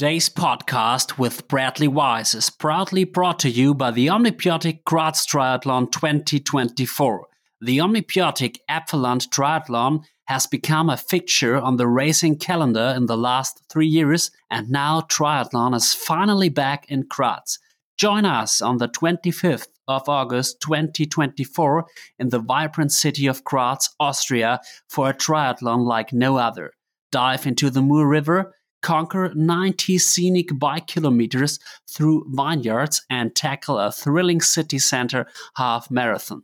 Today's podcast with Bradley Weiss is proudly brought to you by the Omnibiotic Graz Triathlon 2024. The Omnibiotic Apfelland Triathlon has become a fixture on the racing calendar in the last three years, and now triathlon is finally back in Graz. Join us on the 25th of August 2024 in the vibrant city of Graz, Austria, for a triathlon like no other. Dive into the Mur River conquer 90 scenic bike kilometers through vineyards, and tackle a thrilling city center half marathon.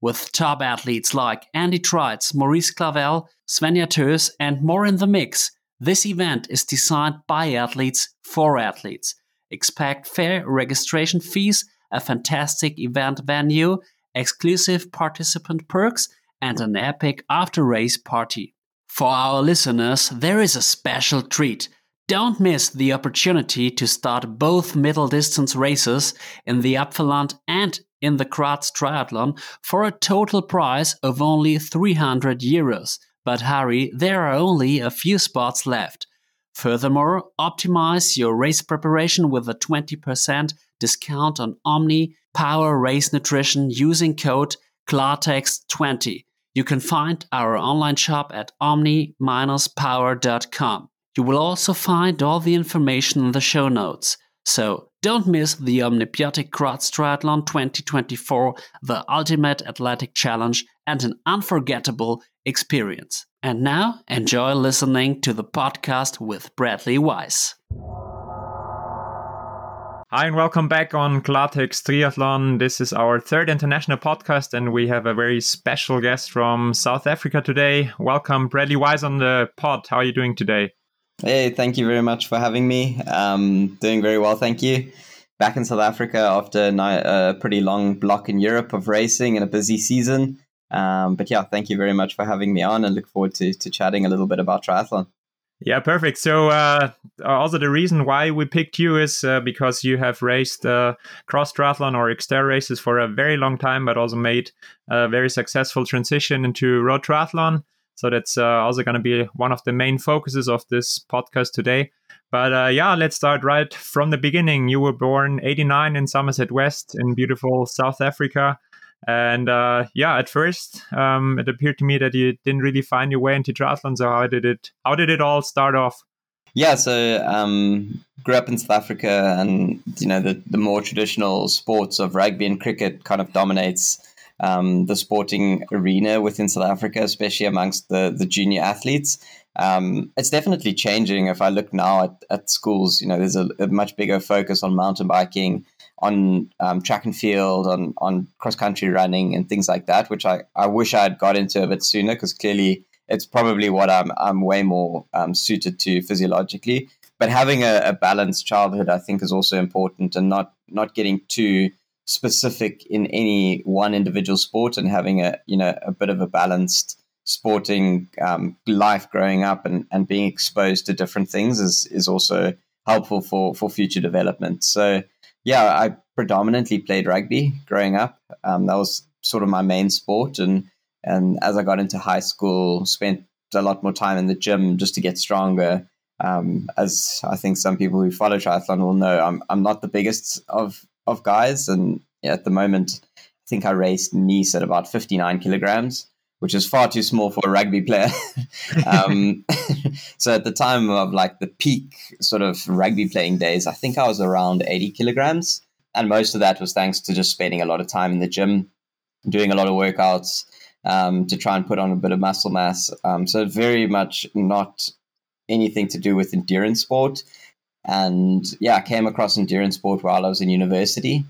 With top athletes like Andy Treitz, Maurice Clavel, Svenja Thoes, and more in the mix, this event is designed by athletes for athletes. Expect fair registration fees, a fantastic event venue, exclusive participant perks, and an epic after race party. For our listeners, there is a special treat. Don't miss the opportunity to start both middle distance races in the Apfelland and in the Graz Triathlon for a total price of only 300 euros. But hurry, there are only a few spots left. Furthermore, optimize your race preparation with a 20% discount on Omni Power Race Nutrition using code Klartext20. You can find our online shop at omni-power.com. You will also find all the information in the show notes. So don't miss the Omnibiotic Graz Triathlon 2024, the ultimate athletic challenge and an unforgettable experience. And now enjoy listening to the podcast with Bradley Weiss. Hi, and welcome back on Klartext Triathlon. This is our third international podcast, and we have a very special guest from South Africa today. Welcome, Bradley Weiss, on the pod. How are you doing today? Hey, thank you very much for having me. Um, doing very well, thank you. Back in South Africa after a pretty long block in Europe of racing and a busy season. Um, but yeah, thank you very much for having me on and look forward to, to chatting a little bit about triathlon. Yeah, perfect. So, uh, also the reason why we picked you is uh, because you have raced uh, cross triathlon or Xterra races for a very long time, but also made a very successful transition into road triathlon. So that's uh, also going to be one of the main focuses of this podcast today. But uh, yeah, let's start right from the beginning. You were born 89 in Somerset West in beautiful South Africa. And uh, yeah, at first, um, it appeared to me that you didn't really find your way into triathlon. So how did it? How did it all start off? Yeah, so um, grew up in South Africa, and you know the the more traditional sports of rugby and cricket kind of dominates um, the sporting arena within South Africa, especially amongst the the junior athletes. Um, it's definitely changing. If I look now at, at schools, you know, there's a, a much bigger focus on mountain biking on um, track and field, on on cross country running, and things like that, which I, I wish I had got into a bit sooner because clearly it's probably what I'm I'm way more um, suited to physiologically. But having a, a, balanced childhood, I think, is also important, and not not getting too specific in any one individual sport, and having a you know a bit of a balanced sporting um, life growing up, and, and being exposed to different things is is also helpful for for future development. So yeah, I predominantly played rugby growing up. Um, that was sort of my main sport, and and as I got into high school, spent a lot more time in the gym just to get stronger. Um, as I think some people who follow triathlon will know, I'm I'm not the biggest of of guys, and at the moment, I think I raced Nice at about 59 kilograms, which is far too small for a rugby player. um, so at the time of like the peak sort of rugby playing days, I think I was around 80 kilograms. And most of that was thanks to just spending a lot of time in the gym, doing a lot of workouts um, to try and put on a bit of muscle mass. Um, so very much not anything to do with endurance sport. And yeah, I came across endurance sport while I was in university.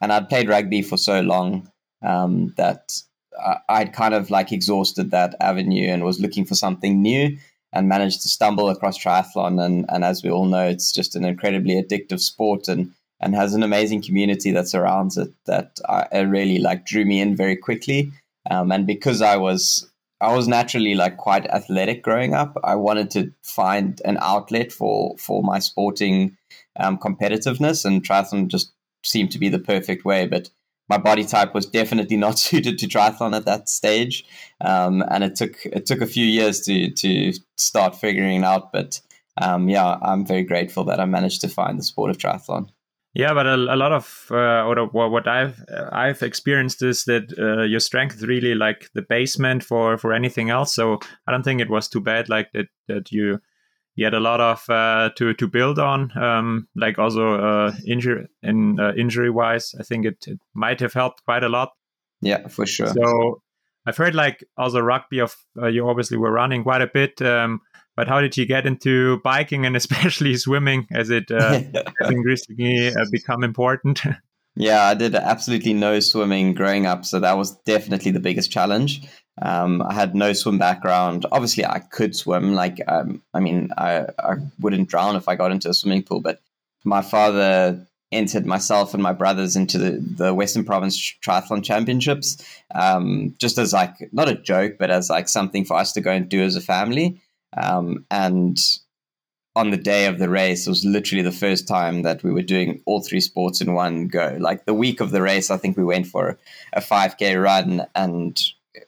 And I'd played rugby for so long um, that I'd kind of like exhausted that avenue and was looking for something new and managed to stumble across triathlon. And, and as we all know, it's just an incredibly addictive sport and, and has an amazing community that surrounds it that I, really like drew me in very quickly. Um, and because I was I was naturally like quite athletic growing up, I wanted to find an outlet for for my sporting um, competitiveness, and triathlon just seemed to be the perfect way. But my body type was definitely not suited to triathlon at that stage, um, and it took it took a few years to to start figuring it out. But um, yeah, I'm very grateful that I managed to find the sport of triathlon. Yeah, but a, a lot of uh, what I've I've experienced is that uh, your strength is really like the basement for for anything else. So I don't think it was too bad. Like that that you you had a lot of uh, to to build on. Um, like also uh, injury in uh, injury wise, I think it, it might have helped quite a lot. Yeah, for sure. So I've heard like also rugby of uh, you obviously were running quite a bit. Um, but how did you get into biking and especially swimming as it uh, has increasingly uh, become important? yeah, I did absolutely no swimming growing up, so that was definitely the biggest challenge. Um, I had no swim background. Obviously, I could swim. Like, um, I mean, I, I wouldn't drown if I got into a swimming pool, but my father entered myself and my brothers into the, the Western Province Triathlon Championships, um, just as like not a joke, but as like something for us to go and do as a family. Um, and on the day of the race, it was literally the first time that we were doing all three sports in one go. Like the week of the race, I think we went for a 5K run and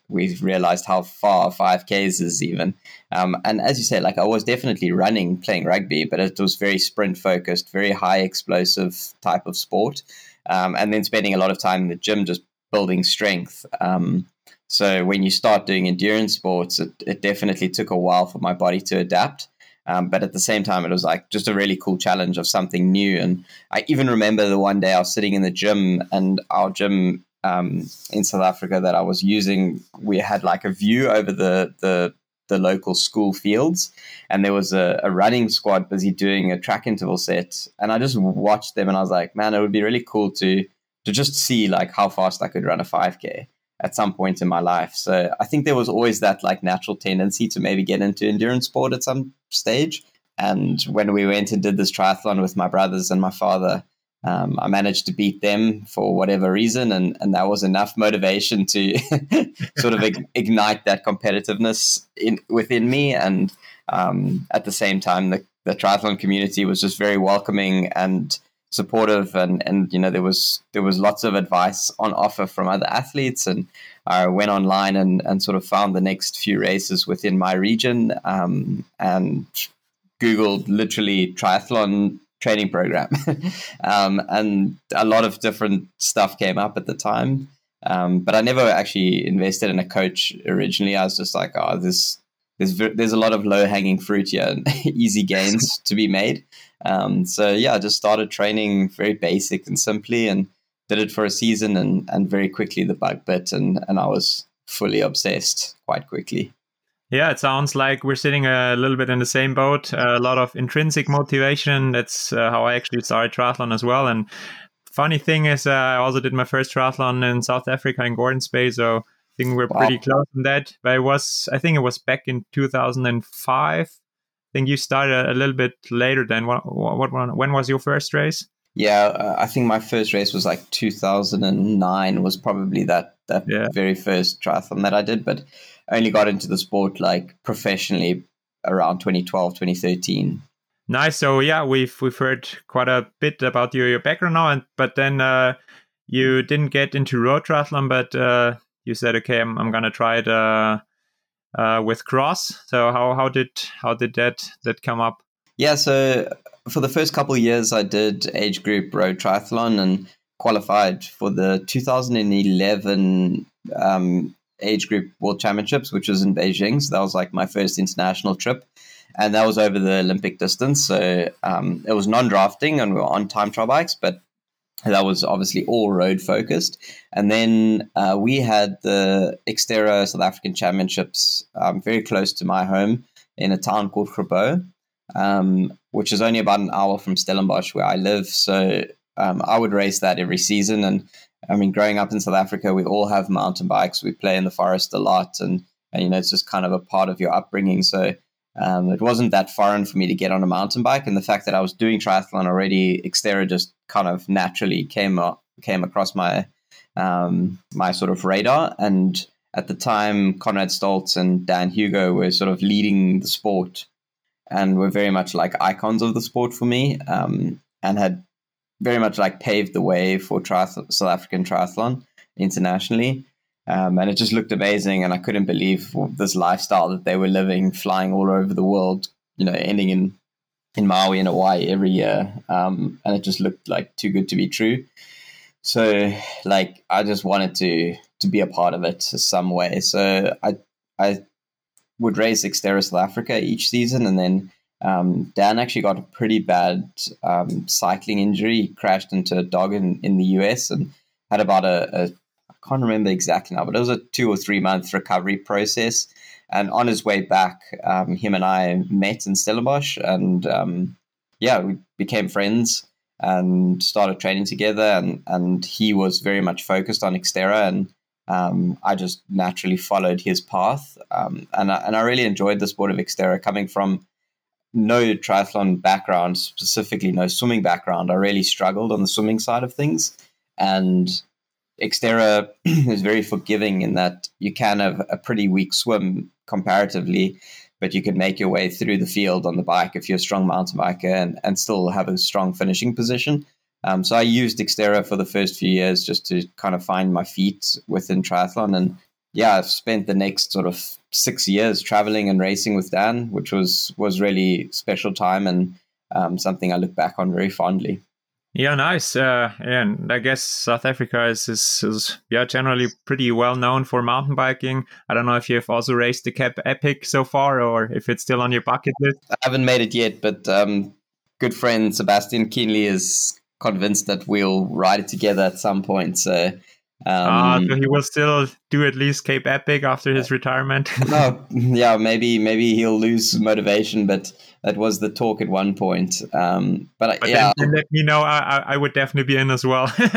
we realized how far 5Ks is even. Um, and as you say, like I was definitely running, playing rugby, but it was very sprint focused, very high explosive type of sport. Um, and then spending a lot of time in the gym just building strength. Um, so when you start doing endurance sports, it, it definitely took a while for my body to adapt. Um, but at the same time, it was like just a really cool challenge of something new. And I even remember the one day I was sitting in the gym, and our gym um, in South Africa that I was using, we had like a view over the the the local school fields, and there was a, a running squad busy doing a track interval set, and I just watched them, and I was like, man, it would be really cool to to just see like how fast I could run a 5k at some point in my life. So I think there was always that like natural tendency to maybe get into endurance sport at some stage. And when we went and did this triathlon with my brothers and my father, um, I managed to beat them for whatever reason, and, and that was enough motivation to sort of ignite that competitiveness in within me. And um, at the same time, the, the triathlon community was just very welcoming and supportive and and you know there was there was lots of advice on offer from other athletes and I went online and and sort of found the next few races within my region um, and googled literally triathlon training program. Um, and a lot of different stuff came up at the time. Um, but I never actually invested in a coach originally. I was just like oh this there's there's a lot of low hanging fruit here and easy gains to be made. Um, so yeah, I just started training very basic and simply, and did it for a season, and and very quickly the bug bit, and and I was fully obsessed quite quickly. Yeah, it sounds like we're sitting a little bit in the same boat. A lot of intrinsic motivation. That's uh, how I actually started triathlon as well. And funny thing is, uh, I also did my first triathlon in South Africa in Gordons Bay. So I think we're wow. pretty close on that. But it was, I think it was back in 2005 I think you started a little bit later than what, what, what when was your first race? Yeah, uh, I think my first race was like 2009 was probably that that yeah. very first triathlon that I did, but only got into the sport like professionally around 2012, 2013. Nice. So yeah, we've we've heard quite a bit about your, your background now, and but then uh, you didn't get into road triathlon, but uh, you said, okay, I'm I'm gonna try it uh, uh, with cross. So how how did how did that that come up? Yeah, so for the first couple years, I did age group road triathlon and qualified for the 2011 um, age group world championships, which was in Beijing. So that was like my first international trip. And that was over the Olympic distance. So um, it was non drafting and we were on time trial bikes, but that was obviously all road focused. And then uh, we had the Xterra South African Championships um, very close to my home in a town called Grabouw, um, which is only about an hour from Stellenbosch where I live. So um, I would race that every season. And I mean, growing up in South Africa, we all have mountain bikes. We play in the forest a lot. And, and you know, it's just kind of a part of your upbringing. So um, it wasn't that foreign for me to get on a mountain bike, and the fact that I was doing triathlon already, Xterra just kind of naturally came up, came across my um, my sort of radar. And at the time, Conrad Stoltz and Dan Hugo were sort of leading the sport, and were very much like icons of the sport for me, um, and had very much like paved the way for South African triathlon internationally. Um, and it just looked amazing. And I couldn't believe this lifestyle that they were living, flying all over the world, you know, ending in in Maui in Hawaii every year, um, and it just looked like too good to be true. So, like, I just wanted to to be a part of it some way. So, I I would race Xterra South Africa each season, and then um, Dan actually got a pretty bad um, cycling injury. He crashed into a dog in, in the US and had about a, a I can't remember exactly now, but it was a two or three month recovery process. And on his way back, um, him and I met in Stellenbosch, and um, yeah, we became friends and started training together. And, and he was very much focused on Xterra, and um, I just naturally followed his path. Um, and, I, and I really enjoyed the sport of Xterra coming from no triathlon background, specifically no swimming background. I really struggled on the swimming side of things. And Xterra is very forgiving in that you can have a pretty weak swim comparatively, but you can make your way through the field on the bike if you're a strong mountain biker and, and still have a strong finishing position. Um, so I used Xterra for the first few years just to kind of find my feet within triathlon. And yeah, I've spent the next sort of six years traveling and racing with Dan, which was was really special time and um, something I look back on very fondly. Yeah, nice. Uh, and I guess South Africa is, is, is, yeah generally pretty well known for mountain biking. I don't know if you've also raced the Cape Epic so far, or if it's still on your bucket list. I haven't made it yet, but um, good friend Sebastian Kienle is convinced that we'll ride it together at some point. So um, uh, so he will still do at least Cape Epic after his retirement. no, yeah, maybe maybe he'll lose motivation, but that was the talk at one point. Um, but, but yeah, then, then let me know. I, I would definitely be in as well.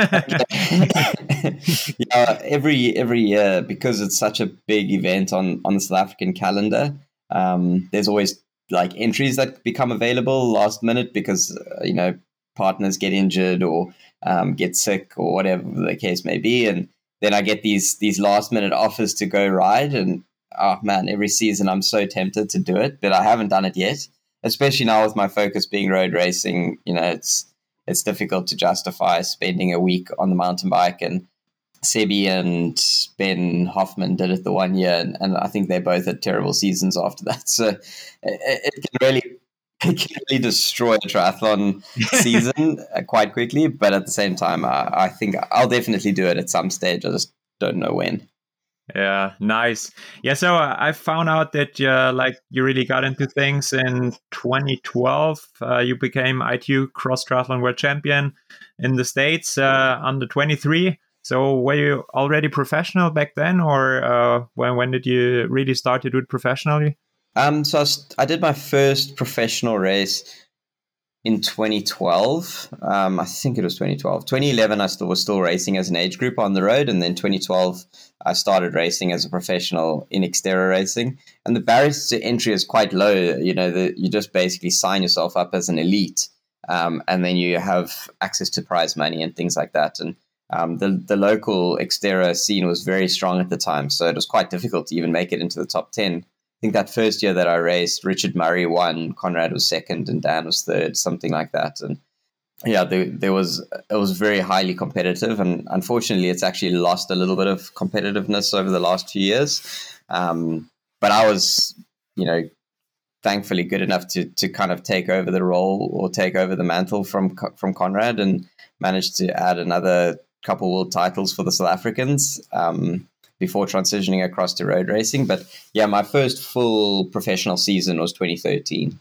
yeah, every every year because it's such a big event on on the South African calendar. Um, there's always like entries that become available last minute because uh, you know partners get injured or um, get sick or whatever the case may be, and then I get these these last minute offers to go ride, and oh man, every season I'm so tempted to do it, but I haven't done it yet. Especially now with my focus being road racing, you know, it's it's difficult to justify spending a week on the mountain bike and Sebi and Ben Hoffman did it the one year, and, and I think they both had terrible seasons after that. So it, it can really it can really destroy a triathlon season uh, quite quickly. But at the same time, I, I think I'll definitely do it at some stage. I just don't know when. Yeah, nice. Yeah, so uh, I found out that uh, like you really got into things in 2012. Uh, you became ITU Cross Triathlon World Champion in the States uh, under 23. So were you already professional back then, or uh, when when did you really start to do it professionally? Um, so I, I, did my first professional race in 2012. Um, I think it was 2012. 2011, I still was still racing as an age group on the road, and then 2012, I started racing as a professional in Xterra racing. And the barriers to entry is quite low. You know, the, you just basically sign yourself up as an elite, um, and then you have access to prize money and things like that. And um, the the local Xterra scene was very strong at the time, so it was quite difficult to even make it into the top ten. I think that first year that I raced, Richard Murray won, Conrad was second, and Dan was third, something like that. And yeah, there, there was it was very highly competitive, and unfortunately, it's actually lost a little bit of competitiveness over the last few years. Um, but I was, you know, thankfully good enough to to kind of take over the role or take over the mantle from from Conrad, and managed to add another couple world titles for the South Africans. Um, before transitioning across to road racing. But yeah, my first full professional season was 2013.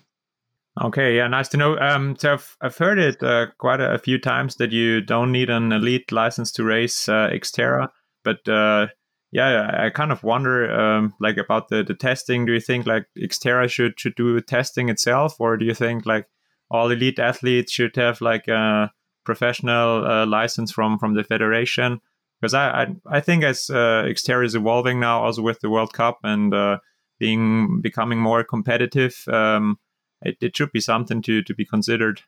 Okay, yeah, nice to know. Um, so I've, I've heard it uh, quite a, a, few times that you don't need an elite license to race uh, Xterra, but uh, yeah, I kind of wonder um, like about the, the testing. Do you think like Xterra should should do testing itself, or do you think like all elite athletes should have like a professional uh, license from from the federation? Because I, I, I think as uh, Xterra is evolving now, also with the World Cup and uh, being becoming more competitive, um, it, it should be something to to be considered.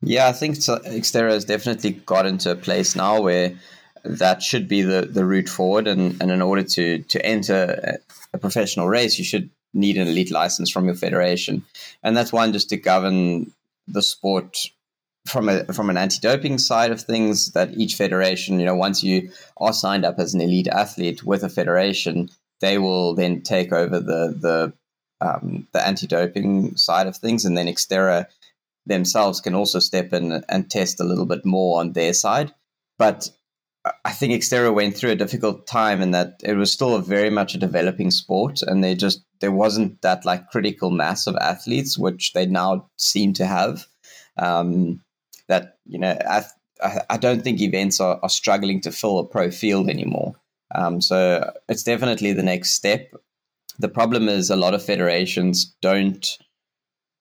Yeah, I think Xterra has definitely got into a place now where that should be the, the route forward. And, and in order to to enter a professional race, you should need an elite license from your federation, and that's one just to govern the sport from a from an anti-doping side of things that each federation you know once you are signed up as an elite athlete with a federation they will then take over the the um, the anti-doping side of things and then Xterra themselves can also step in and test a little bit more on their side. But I think Xterra went through a difficult time in that it was still a very much a developing sport, and they just there wasn't that like critical mass of athletes, which they now seem to have. Um, that you know, I, I don't think events are, are struggling to fill a pro field anymore. Um, so it's definitely the next step. The problem is a lot of federations don't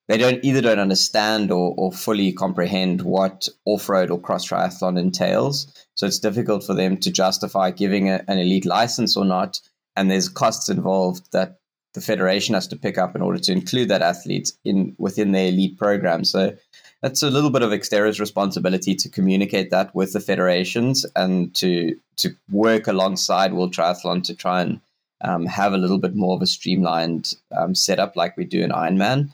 they don't either don't understand or, or fully comprehend what off-road or cross triathlon entails. So it's difficult for them to justify giving a, an elite license or not. And there's costs involved that the federation has to pick up in order to include that athlete in within their elite program. So that's a little bit of Xterra's responsibility to communicate that with the federations and to to work alongside World Triathlon to try and um, have a little bit more of a streamlined um, setup like we do in Ironman.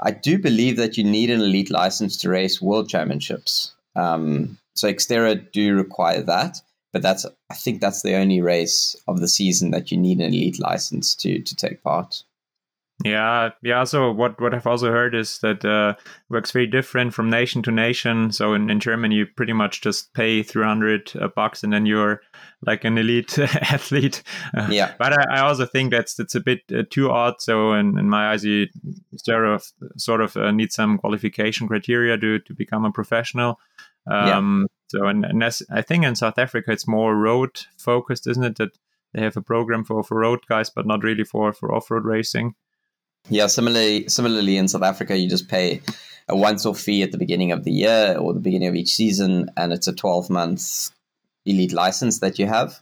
I do believe that you need an elite license to race world championships. Um, so Xterra do require that, but that's I think that's the only race of the season that you need an elite license to to take part. Yeah, yeah. So what what I've also heard is that uh, works very different from nation to nation. So in, in Germany, you pretty much just pay three hundred uh, bucks, and then you're like an elite athlete. Uh, yeah. But I, I, also think that's that's a bit uh, too odd. So in, in my eyes, you sort of sort of uh, need some qualification criteria to to become a professional. Um, yeah. So and, and as, I think in South Africa, it's more road focused, isn't it? That they have a program for, for road guys, but not really for for off road racing. Yeah, similarly, similarly in South Africa, you just pay a once-off fee at the beginning of the year or the beginning of each season, and it's a 12-month elite license that you have.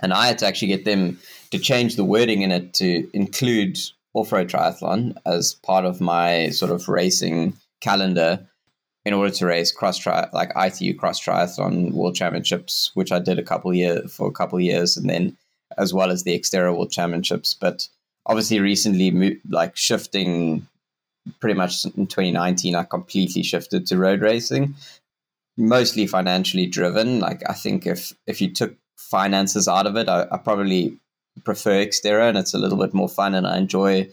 And I had to actually get them to change the wording in it to include off-road triathlon as part of my sort of racing calendar in order to race cross tri like ITU cross triathlon world championships, which I did a couple year for a couple years, and then as well as the Xterra world championships. But obviously recently like shifting pretty much in 2019 i completely shifted to road racing mostly financially driven. Like i think if if you took finances out of it i, I probably prefer xterra and it's a little bit more fun and i enjoy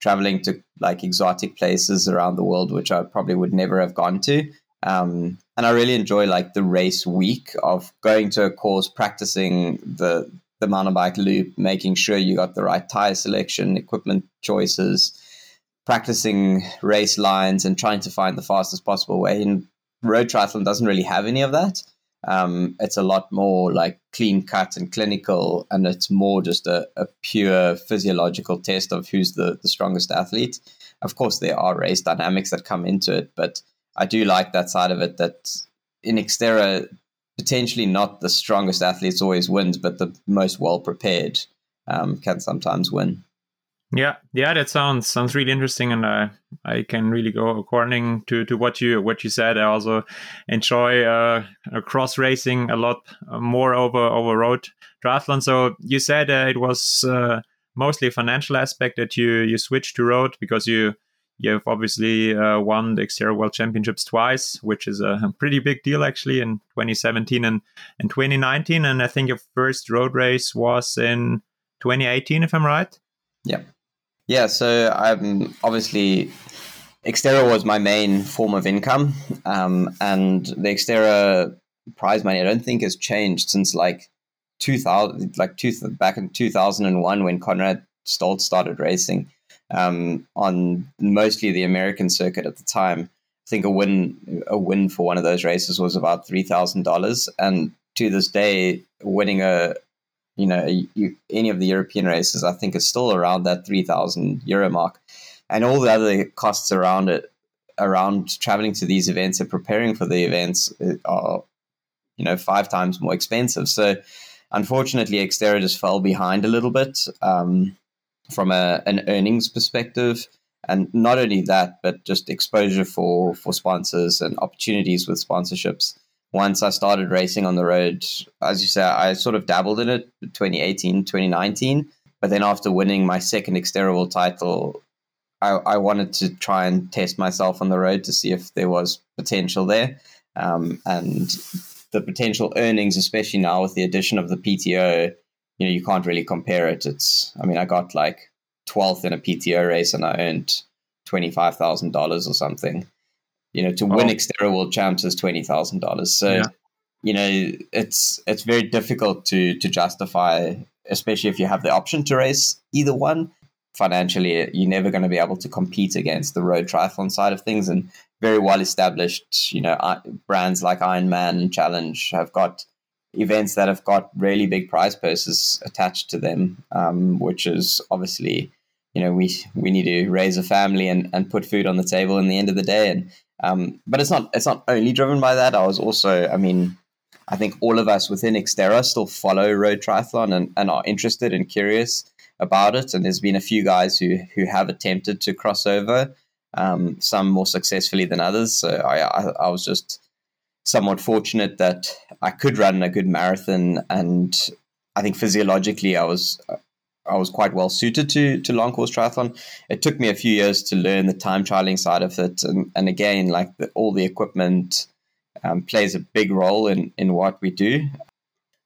traveling to like exotic places around the world which i probably would never have gone to. Um, and i really enjoy like the race week of going to a course practicing the the mountain bike loop, making sure you got the right tire selection, equipment choices, practicing race lines, and trying to find the fastest possible way. And road triathlon doesn't really have any of that. Um, it's a lot more like clean cut and clinical, and it's more just a, a pure physiological test of who's the, the strongest athlete. Of course, there are race dynamics that come into it, but I do like that side of it that in Xterra, potentially not the strongest athletes always wins, but the most well prepared um, can sometimes win. Yeah, yeah, that sounds sounds really interesting, and uh, I can really go according to, to what you what you said. I also enjoy uh, cross racing a lot more over over road triathlon. So you said uh, it was uh, mostly a financial aspect that you you switched to road because you You've obviously uh, won the Xterra World Championships twice, which is a pretty big deal actually in 2017 and, and 2019. And I think your first road race was in 2018, if I'm right. Yeah. Yeah. So I'm obviously Xterra was my main form of income. Um, and the Xterra prize money, I don't think has changed since like 2000, like two, back in 2001 when Conrad Stoltz started racing um, on mostly the American circuit at the time. I think a win a win for one of those races was about three thousand dollars, and to this day, winning a you know a, any of the European races, I think is still around that three thousand euro mark, and all the other costs around it, around traveling to these events and preparing for the events uh, are you know five times more expensive. So unfortunately, Xterra just fell behind a little bit. Um, from a, an earnings perspective. And not only that, but just exposure for, for sponsors and opportunities with sponsorships. Once I started racing on the road, as you say, I sort of dabbled in it 2018, 2019. But then after winning my second Xterra title, I, I wanted to try and test myself on the road to see if there was potential there. Um, and the potential earnings, especially now with the addition of the PTO, you know you can't really compare it. It's I mean I got like twelfth in a PTO race and I earned twenty five thousand dollars or something. You know, to oh. win Xterra World Champs is twenty thousand dollars. So, yeah. you know, it's it's very difficult to to justify, especially if you have the option to race either one. Financially, you're never going to be able to compete against the road triathlon side of things, and very well established, you know, brands like Ironman and Challenge have got events that have got really big prize purses attached to them, um, which is obviously, you know, we we need to raise a family and, and put food on the table in the end of the day. And um, but it's not it's not only driven by that. I was also, I mean, I think all of us within Xterra still follow road triathlon and, and are interested and curious about it. And there's been a few guys who who have attempted to cross over, um, some more successfully than others. So I, I, I was just somewhat fortunate that I could run a good marathon, and I think physiologically I was I was quite well suited to to long course triathlon. It took me a few years to learn the time trialing side of it, and and again, like the, all the equipment um, plays a big role in in what we do.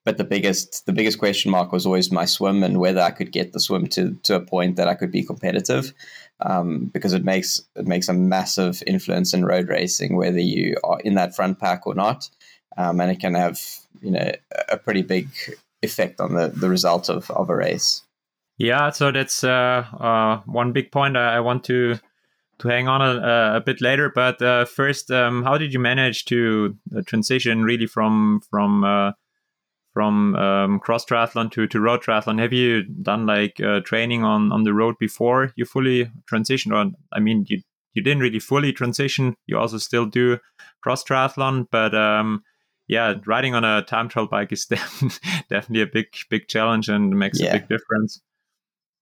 But the biggest the biggest question mark was always my swim and whether I could get the swim to to a point that I could be competitive um, because it makes it makes a massive influence in road racing, whether you are in that front pack or not, um, and it can have you know a pretty big effect on the the result of of a race. Yeah, so that's uh, uh, one big point I, want to to hang on a, a bit later. But uh, first, um, how did you manage to uh, transition really from from uh, from um, cross triathlon to, to road triathlon have you done like uh, training on, on the road before you fully transitioned? or i mean you you didn't really fully transition you also still do cross triathlon but um, yeah riding on a time trial bike is definitely a big big challenge and makes yeah. a big difference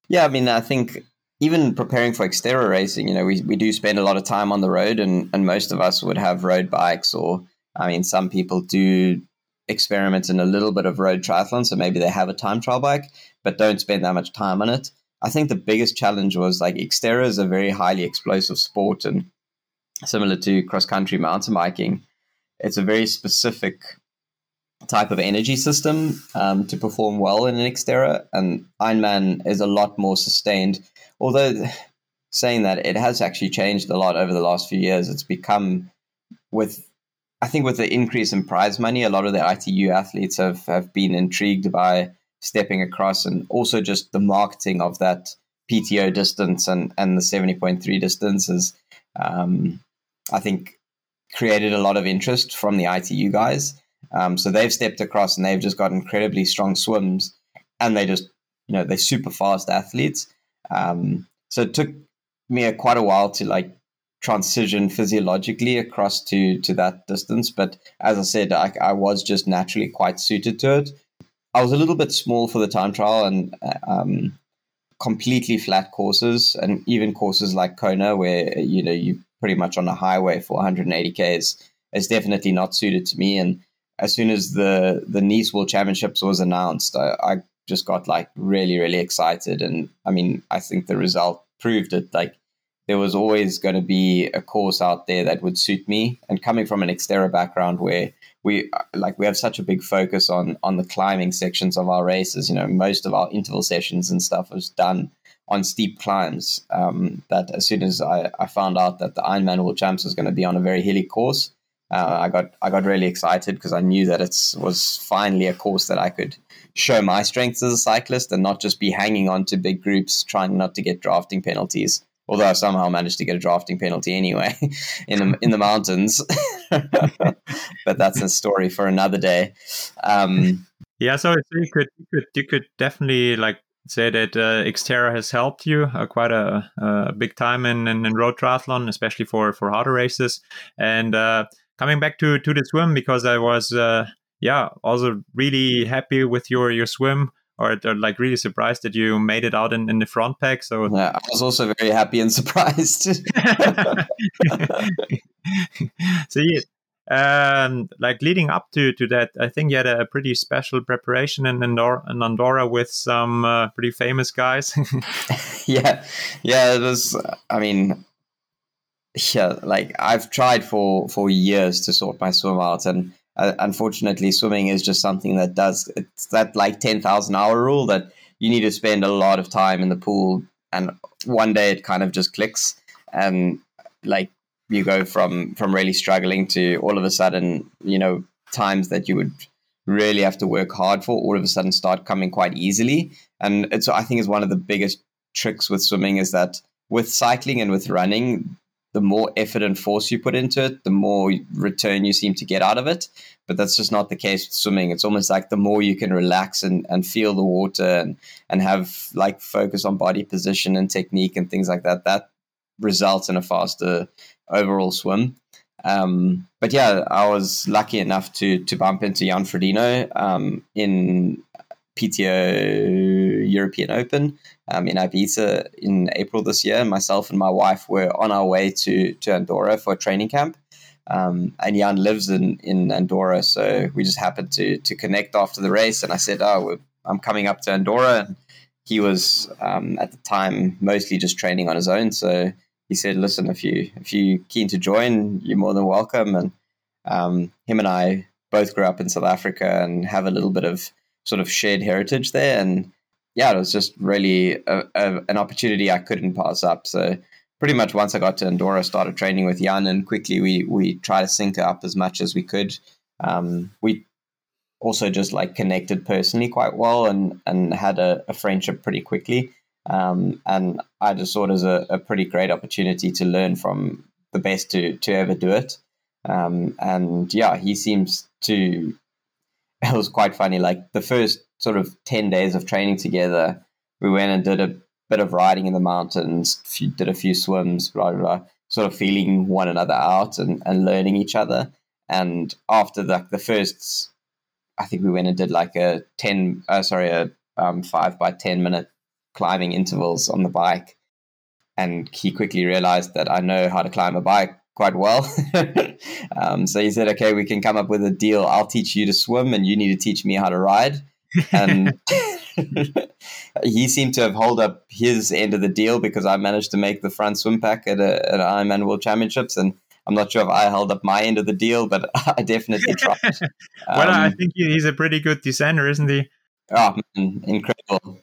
yeah i mean i think even preparing for Xterra racing, you know, we, we do spend a lot of time on the road, and, and most of us would have road bikes, or I mean, some people do experiment in a little bit of road triathlon. So maybe they have a time trial bike, but don't spend that much time on it. I think the biggest challenge was like Xterra is a very highly explosive sport and similar to cross country mountain biking, it's a very specific type of energy system um, to perform well in an Xterra. And Ironman is a lot more sustained. Although saying that, it has actually changed a lot over the last few years. It's become with I think with the increase in prize money, a lot of the ITU athletes have, have been intrigued by stepping across and also just the marketing of that PTO distance and, and the 70.3 distances, um, I think created a lot of interest from the ITU guys. Um, so they've stepped across and they've just got incredibly strong swims and they just, you know, they're super fast athletes. Um, so it took me a, quite a while to like transition physiologically across to to that distance. But as I said, I, I was just naturally quite suited to it. I was a little bit small for the time trial and um, completely flat courses, and even courses like Kona, where you know you pretty much on a highway for 180 k's, is definitely not suited to me. And as soon as the the Nice World Championships was announced, I, I just got like really really excited, and I mean I think the result proved it. Like there was always going to be a course out there that would suit me. And coming from an Xterra background where we like we have such a big focus on on the climbing sections of our races, you know, most of our interval sessions and stuff was done on steep climbs. Um, that as soon as I, I found out that the Ironman World Champs was going to be on a very hilly course, uh, I got I got really excited because I knew that it was finally a course that I could show my strengths as a cyclist and not just be hanging on to big groups trying not to get drafting penalties although I somehow managed to get a drafting penalty anyway in the, in the mountains. but that's a story for another day. Um, yeah, so you could you could you could definitely like say that uh, Xterra has helped you uh, quite a, a, big time in, in, in, road triathlon, especially for for harder races. And uh, coming back to to the swim because I was uh, yeah also really happy with your your swim or, or like really surprised that you made it out in, in the front pack. So yeah, I was also very happy and surprised. so yeah, um, like leading up to, to that, I think you had a, pretty special preparation in Andorra, in Andorra with some uh, pretty famous guys. yeah, yeah, it was. I mean, yeah, like I've tried for for years to sort my swim out, and uh, unfortunately, swimming is just something that does it's that like ten thousand hour rule that you need to spend a lot of time in the pool, and one day it kind of just clicks, and like you go from from really struggling to all of a sudden, you know, times that you would really have to work hard for, all of a sudden start coming quite easily. And it's I think is one of the biggest tricks with swimming is that with cycling and with running, the more effort and force you put into it, the more return you seem to get out of it. But that's just not the case with swimming. It's almost like the more you can relax and, and feel the water and, and have like focus on body position and technique and things like that, that results in a faster overall swim. Um, but yeah, I was lucky enough to to bump into Jan Frodeno um, in PTO European Open um, in Ibiza in April this year. Myself and my wife were on our way to to Andorra for a training camp. Um, and Jan lives in, in Andorra, so we just happened to to connect after the race. And I said, "Oh, I'm coming up to Andorra." And he was um, at the time mostly just training on his own, so he said, "Listen, if you if you keen to join, you're more than welcome." And um, him and I both grew up in South Africa and have a little bit of sort of shared heritage there. And yeah, it was just really a, a, an opportunity I couldn't pass up. So pretty much once I got to Andorra, started training with Jan, and quickly we we tried to sync up as much as we could. Um, we also just like connected personally quite well and and had a, a friendship pretty quickly. Um, and I just saw it as a, a, pretty great opportunity to learn from the best to, to ever do it. Um, and yeah, he seems to, it was quite funny. Like the first sort of 10 days of training together, we went and did a bit of riding in the mountains, did a few swims, blah, blah, blah, sort of feeling one another out and, and learning each other. And after the, the first, I think we went and did like a 10, uh, sorry, a um, five by 10 minute climbing intervals on the bike. And he quickly realized that I know how to climb a bike quite well. um, so he said, okay, we can come up with a deal. I'll teach you to swim and you need to teach me how to ride. And he seemed to have held up his end of the deal because I managed to make the front swim pack at, a, at Ironman World Championships. And I'm not sure if I held up my end of the deal, but I definitely tried. well, um, I think he's a pretty good descender, isn't he? Oh, man, incredible.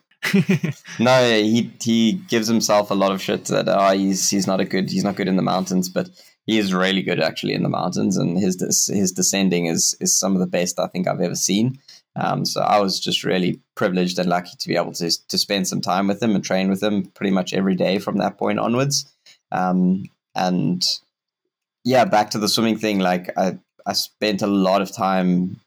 no, he he gives himself a lot of shit that oh, he's he's not a good he's not good in the mountains, but he is really good actually in the mountains, and his his descending is is some of the best I think I've ever seen. Um, so I was just really privileged and lucky to be able to to spend some time with him and train with him pretty much every day from that point onwards. Um, and yeah, back to the swimming thing. Like I I spent a lot of time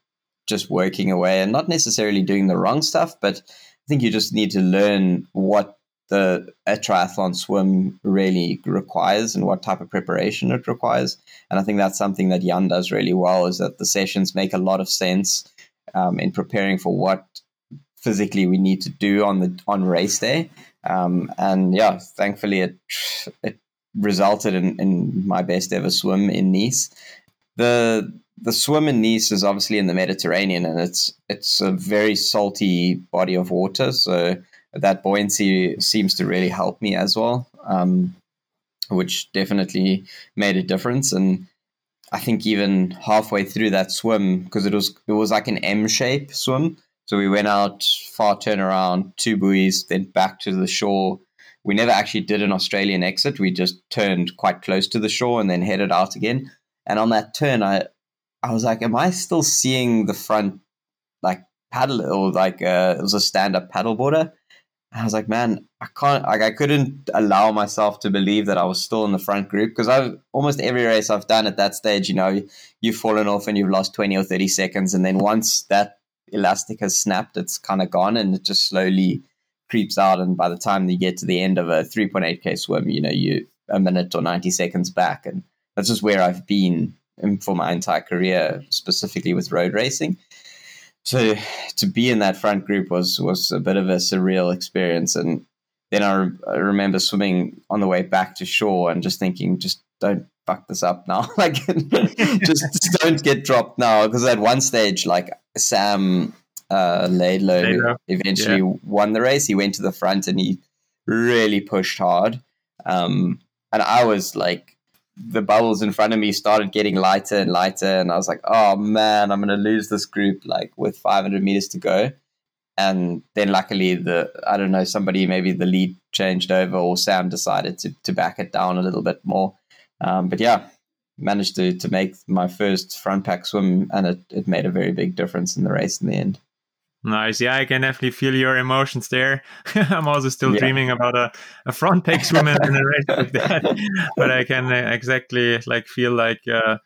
just working away and not necessarily doing the wrong stuff, but I think you just need to learn what the a triathlon swim really requires and what type of preparation it requires. And I think that's something that Jan does really well is that the sessions make a lot of sense um, in preparing for what physically we need to do on the on race day. Um, and yeah, thankfully it it resulted in, in my best ever swim in Nice. The the swim in Nice is obviously in the Mediterranean, and it's it's a very salty body of water. So that buoyancy seems to really help me as well, um, which definitely made a difference. And I think even halfway through that swim, because it was it was like an M shape swim. So we went out, far turnaround, two buoys, then back to the shore. We never actually did an Australian exit. We just turned quite close to the shore and then headed out again. And on that turn, I I was like, am I still seeing the front like paddle or like uh, it was a stand up paddleboarder? I was like, man, I can't, like, I couldn't allow myself to believe that I was still in the front group because I've almost every race I've done at that stage, you know, you've fallen off and you've lost 20 or 30 seconds. And then once that elastic has snapped, it's kind of gone and it just slowly creeps out. And by the time you get to the end of a 3.8K swim, you know, you a minute or 90 seconds back. And that's just where I've been for my entire career, specifically with road racing. So to be in that front group was was a bit of a surreal experience. And then I, re- I remember swimming on the way back to shore and just thinking, just don't fuck this up now. like, just, just, don't get dropped now. Because at one stage, like Sam uh, Laidlaw, Laidlaw. eventually yeah. won the race. He went to the front and he really pushed hard. Um, and I was like the bubbles in front of me started getting lighter and lighter, and I was like, "Oh man, I'm gonna lose this group like with 500 meters to go." And then luckily, the I don't know somebody maybe the lead changed over or Sam decided to to back it down a little bit more. Um, but yeah, managed to to make my first front pack swim, and it, it made a very big difference in the race in the end. Nice. Yeah, I can definitely feel your emotions there. I'm also still yeah. dreaming about a, a front pack swim in a race like that. but I can uh, exactly like feel like uh,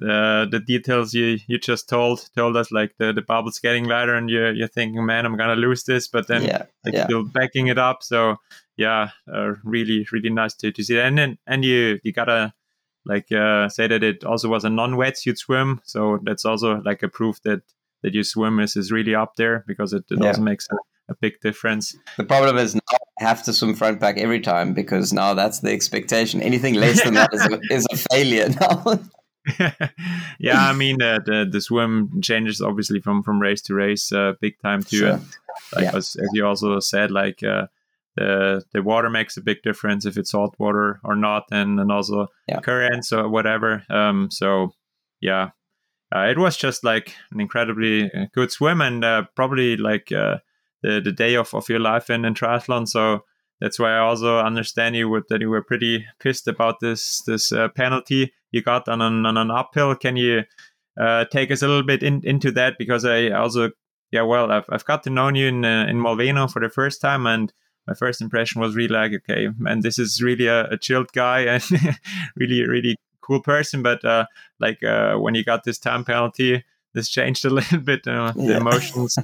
the the details you you just told told us like the the bubble's getting lighter and you're you're thinking man I'm gonna lose this but then yeah, like yeah. still backing it up so yeah uh, really really nice to, to see that and then and you you gotta like uh, say that it also was a non-wetsuit swim so that's also like a proof that that you swim is, is really up there because it, it yeah. also makes a, a big difference the problem is now I have to swim front pack every time because now that's the expectation anything less than that is a, is a failure now yeah, I mean uh, the the swim changes obviously from from race to race, uh, big time too. Sure. Like yeah. as, as, you also said, like uh, the the water makes a big difference if it's salt water or not, and and also yeah. currents or whatever. Um, so yeah, uh, it was just like an incredibly uh, good swim, and uh, probably like the the day of, of your life in, in triathlon. So that's why I also understand you with, that you were pretty pissed about this this uh, penalty you got on an, on an uphill. Can you uh, take us a little bit in, into that? Because I also, yeah, well, I've, I've got to know you in uh, in Molveno for the first time, and my first impression was really like, okay, man, this is really a, a chilled guy and really, really cool person. But uh, like uh, when you got this time penalty, this changed a little bit. Uh, the emotions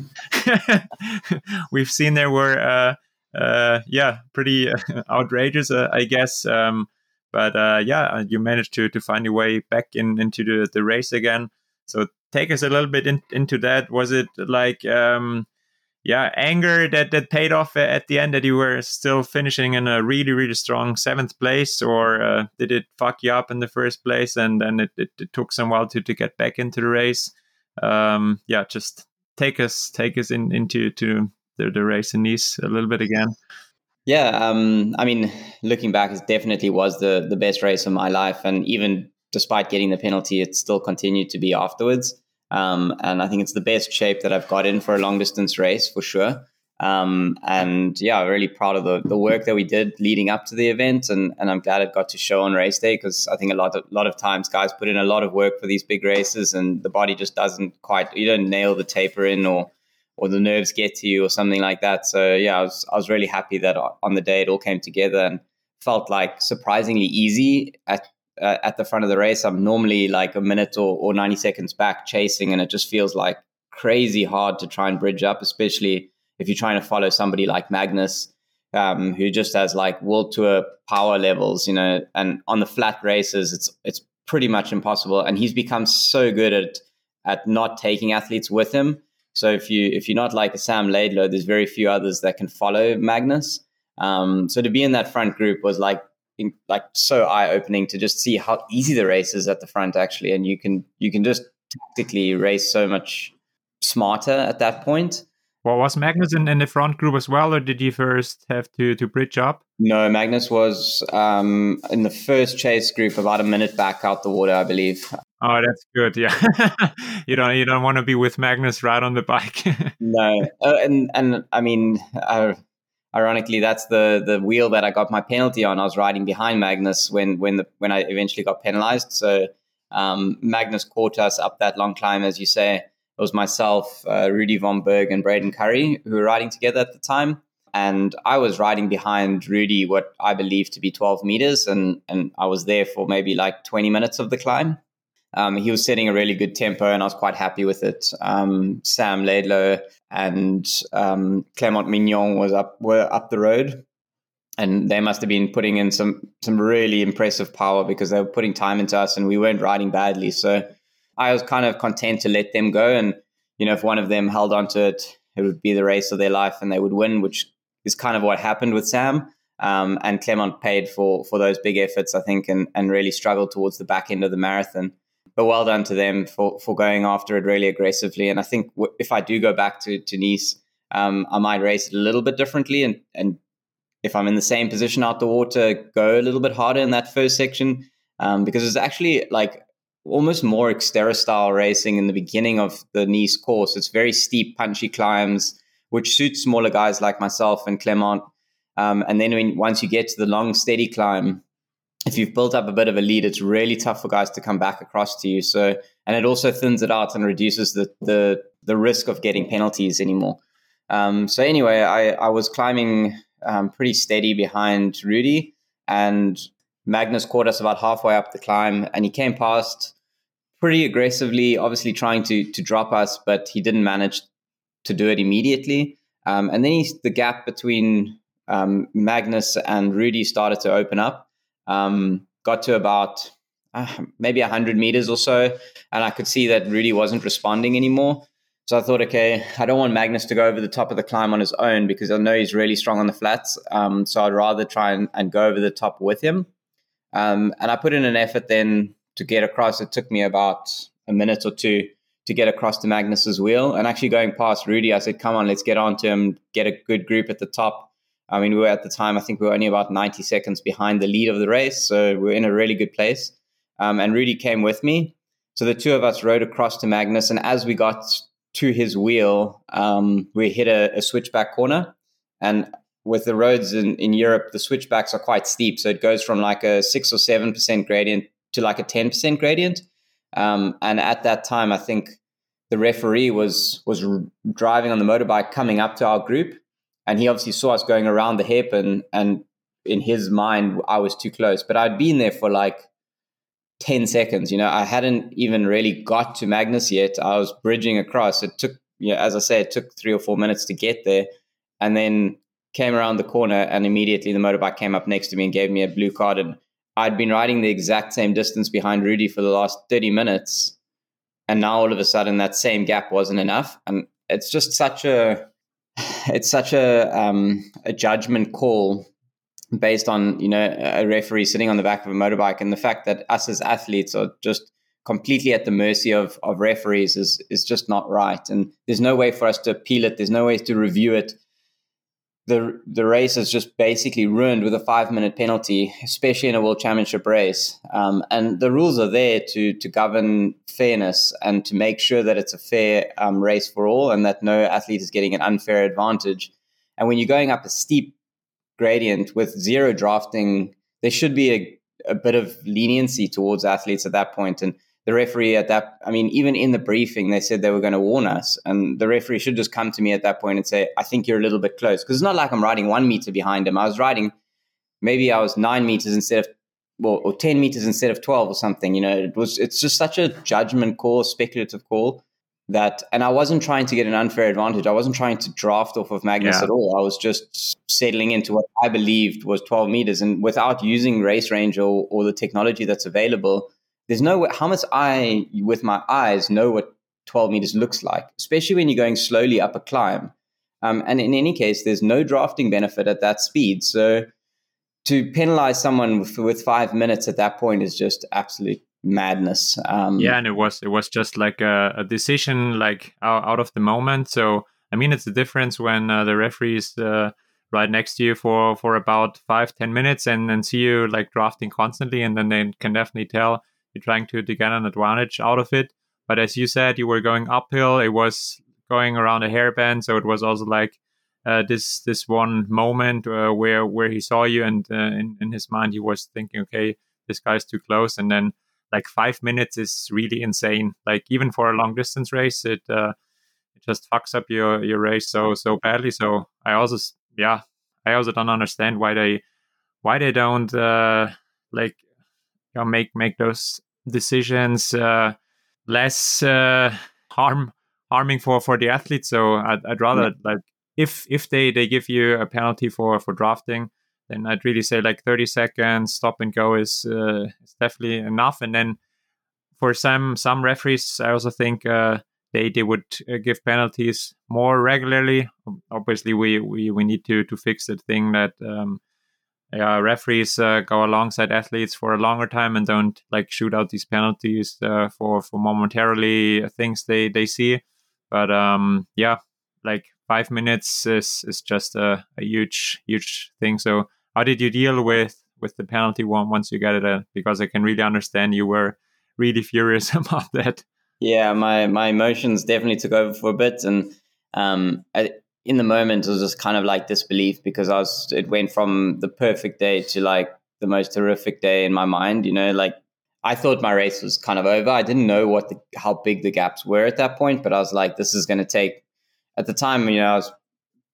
we've seen there were, uh, uh, yeah, pretty outrageous, uh, I guess. Um, but uh, yeah, you managed to to find your way back in into the, the race again. So take us a little bit in, into that. Was it like um, yeah, anger that that paid off at the end that you were still finishing in a really really strong seventh place, or uh, did it fuck you up in the first place and then it, it, it, took some while to to get back into the race? Um, yeah, just take us take us in into to the, the race in Nice a little bit again. Yeah, um, I mean, looking back, it definitely was the the best race of my life, and even despite getting the penalty, it still continued to be afterwards. Um, and I think it's the best shape that I've got in for a long distance race for sure. Um, and yeah, I'm really proud of the, the work that we did leading up to the event, and, and I'm glad it got to show on race day because I think a lot of lot of times guys put in a lot of work for these big races, and the body just doesn't quite you don't nail the taper in or or the nerves get to you or something like that. So yeah, I was I was really happy that on the day it all came together and felt like surprisingly easy at uh, at the front of the race. I'm normally like a minute or, or 90 seconds back chasing, and it just feels like crazy hard to try and bridge up, especially if you're trying to follow somebody like Magnus. Um, who just has like world tour power levels, you know, and on the flat races, it's it's pretty much impossible. And he's become so good at at not taking athletes with him so if you if you're not like a Sam Laidlow, there's very few others that can follow Magnus. Um, so to be in that front group was like in, like so eye opening to just see how easy the race is at the front actually, and you can you can just tactically race so much smarter at that point. Well, was Magnus in, in the front group as well, or did you first have to to bridge up? No, Magnus was um, in the first chase group about a minute back out the water, I believe. Oh, that's good. Yeah, you don't you don't want to be with Magnus right on the bike. no, uh, and and I mean, uh, ironically, that's the the wheel that I got my penalty on. I was riding behind Magnus when when the when I eventually got penalized. So um, Magnus caught us up that long climb, as you say it was myself, uh, Rudy Von Berg, and Braden Currie who were riding together at the time. And I was riding behind Rudy, what I believe to be 12 meters, and, and I was there for maybe like 20 minutes of the climb. Um, he was setting a really good tempo, and I was quite happy with it. Um, Sam Laidlow and um, Clement Mignon was up were up the road, and they must have been putting in some some really impressive power because they were putting time into us, and we weren't riding badly. So I was kind of content to let them go. And, you know, if one of them held onto it, it would be the race of their life and they would win, which is kind of what happened with Sam. Um, and Clement paid for for those big efforts, I think, and, and really struggled towards the back end of the marathon. But well done to them for, for going after it really aggressively. And I think w- if I do go back to, to Nice, um, I might race it a little bit differently. And, and if I'm in the same position out the water, go a little bit harder in that first section. Um, because it's actually like almost more Xterra style racing in the beginning of the Nice course. It's very steep, punchy climbs, which suits smaller guys like myself and Clement. Um, and then when, once you get to the long, steady climb, if you've built up a bit of a lead, it's really tough for guys to come back across to you. So, and it also thins it out and reduces the the the risk of getting penalties anymore. Um, so anyway, I I was climbing um, pretty steady behind Rudy, and Magnus caught us about halfway up the climb, and he came past pretty aggressively, obviously trying to to drop us, but he didn't manage to do it immediately. Um, and then he, the gap between um, Magnus and Rudy started to open up. Um, got to about uh, maybe 100 meters or so, and I could see that Rudy wasn't responding anymore. So I thought, okay, I don't want Magnus to go over the top of the climb on his own because I know he's really strong on the flats. Um, so I'd rather try and, and, go over the top with him. Um, and I put in an effort then to get across. It took me about a minute or two to get across to Magnus's wheel. And actually going past Rudy, I said, come on, let's get on to him, get a good group at the top. I mean, we were at the time, I think we were only about 90 seconds behind the lead of the race. So we we're in a really good place. Um, and Rudy came with me. So the two of us rode across to Magnus. And as we got to his wheel, um, we hit a, a, switchback corner. And with the roads in, in Europe, the switchbacks are quite steep. So it goes from like a six or 7% gradient to like a 10% gradient. Um, and at that time, I think the referee was was driving on the motorbike coming up to our group, and he obviously saw us going around the hairpin, and in his mind, I was too close. But I'd been there for like 10 seconds. You know, I hadn't even really got to Magnus yet. I was bridging across. It took, you know, as I say, it took three or four minutes to get there. And then came around the corner and immediately the motorbike came up next to me and gave me a blue card. And I'd been riding the exact same distance behind Rudy for the last 30 minutes. And now all of a sudden that same gap wasn't enough. And it's just such a, it's such a, um, a judgment call based on you know a referee sitting on the back of a motorbike and the fact that us as athletes are just completely at the mercy of of referees is is just not right. And there's no way for us to appeal it. There's no way to review it the the race is just basically ruined with a five minute penalty, especially in a world championship race. Um, and the rules are there to to govern fairness and to make sure that it's a fair um, race for all, and that no athlete is getting an unfair advantage. And when you're going up a steep gradient with zero drafting, there should be a, a bit of leniency towards athletes at that point. And the referee at that, I mean, even in the briefing, they said they were going to warn us. And the referee should just come to me at that point and say, I think you're a little bit close. Because it's not like I'm riding one meter behind him. I was riding, maybe I was nine meters instead of, well, or 10 meters instead of 12 or something. You know, it was, it's just such a judgment call, speculative call that and I wasn't trying to get an unfair advantage. I wasn't trying to draft off of Magnus yeah. at all. I was just settling into what I believed was 12 meters and without using RaceRanger or, or the technology that's available, there's no way how much I with my eyes know what 12 meters looks like, especially when you're going slowly up a climb. Um, and in any case, there's no drafting benefit at that speed. So to penalize someone with, with five minutes at that point is just absolute madness. Um, yeah, and it was it was just like a, a decision like out, out, of the moment. So I mean, it's a difference when uh, the referee is uh, right next to you for for about five ten minutes and and see you like drafting constantly, and then they can definitely tell you're trying to, to get an advantage out of it. But as you said, you were going uphill. It was going around a hairpin, so it was also like uh, this this one moment uh, where where he saw you, and uh, in in his mind he was thinking, okay, this guy's too close, and then like five minutes is really insane. Like even for a long distance race, it uh, it just fucks up your your race so so badly. So I also yeah, I also don't understand why they why they don't uh, like you know, make make those decisions uh, less uh, harm harming for for the athletes. So I'd, I'd rather mm-hmm. like if if they they give you a penalty for for drafting then I'd really say like 30 seconds stop and go is uh, is definitely enough. And then for some some referees, I also think uh, they they would uh, give penalties more regularly. Obviously, we we, we need to to fix the thing that um, referees uh, go alongside athletes for a longer time and don't like shoot out these penalties uh, for for momentarily things they they see. But um, yeah, like five minutes is is just a, a huge huge thing. So how did you deal with with the penalty one once you got it? Uh, because I can really understand you were really furious about that. Yeah, my my emotions definitely took over for a bit, and um, I, in the moment it was just kind of like disbelief because I was it went from the perfect day to like the most horrific day in my mind. You know, like I thought my race was kind of over. I didn't know what the, how big the gaps were at that point, but I was like, this is going to take. At the time, you know, I was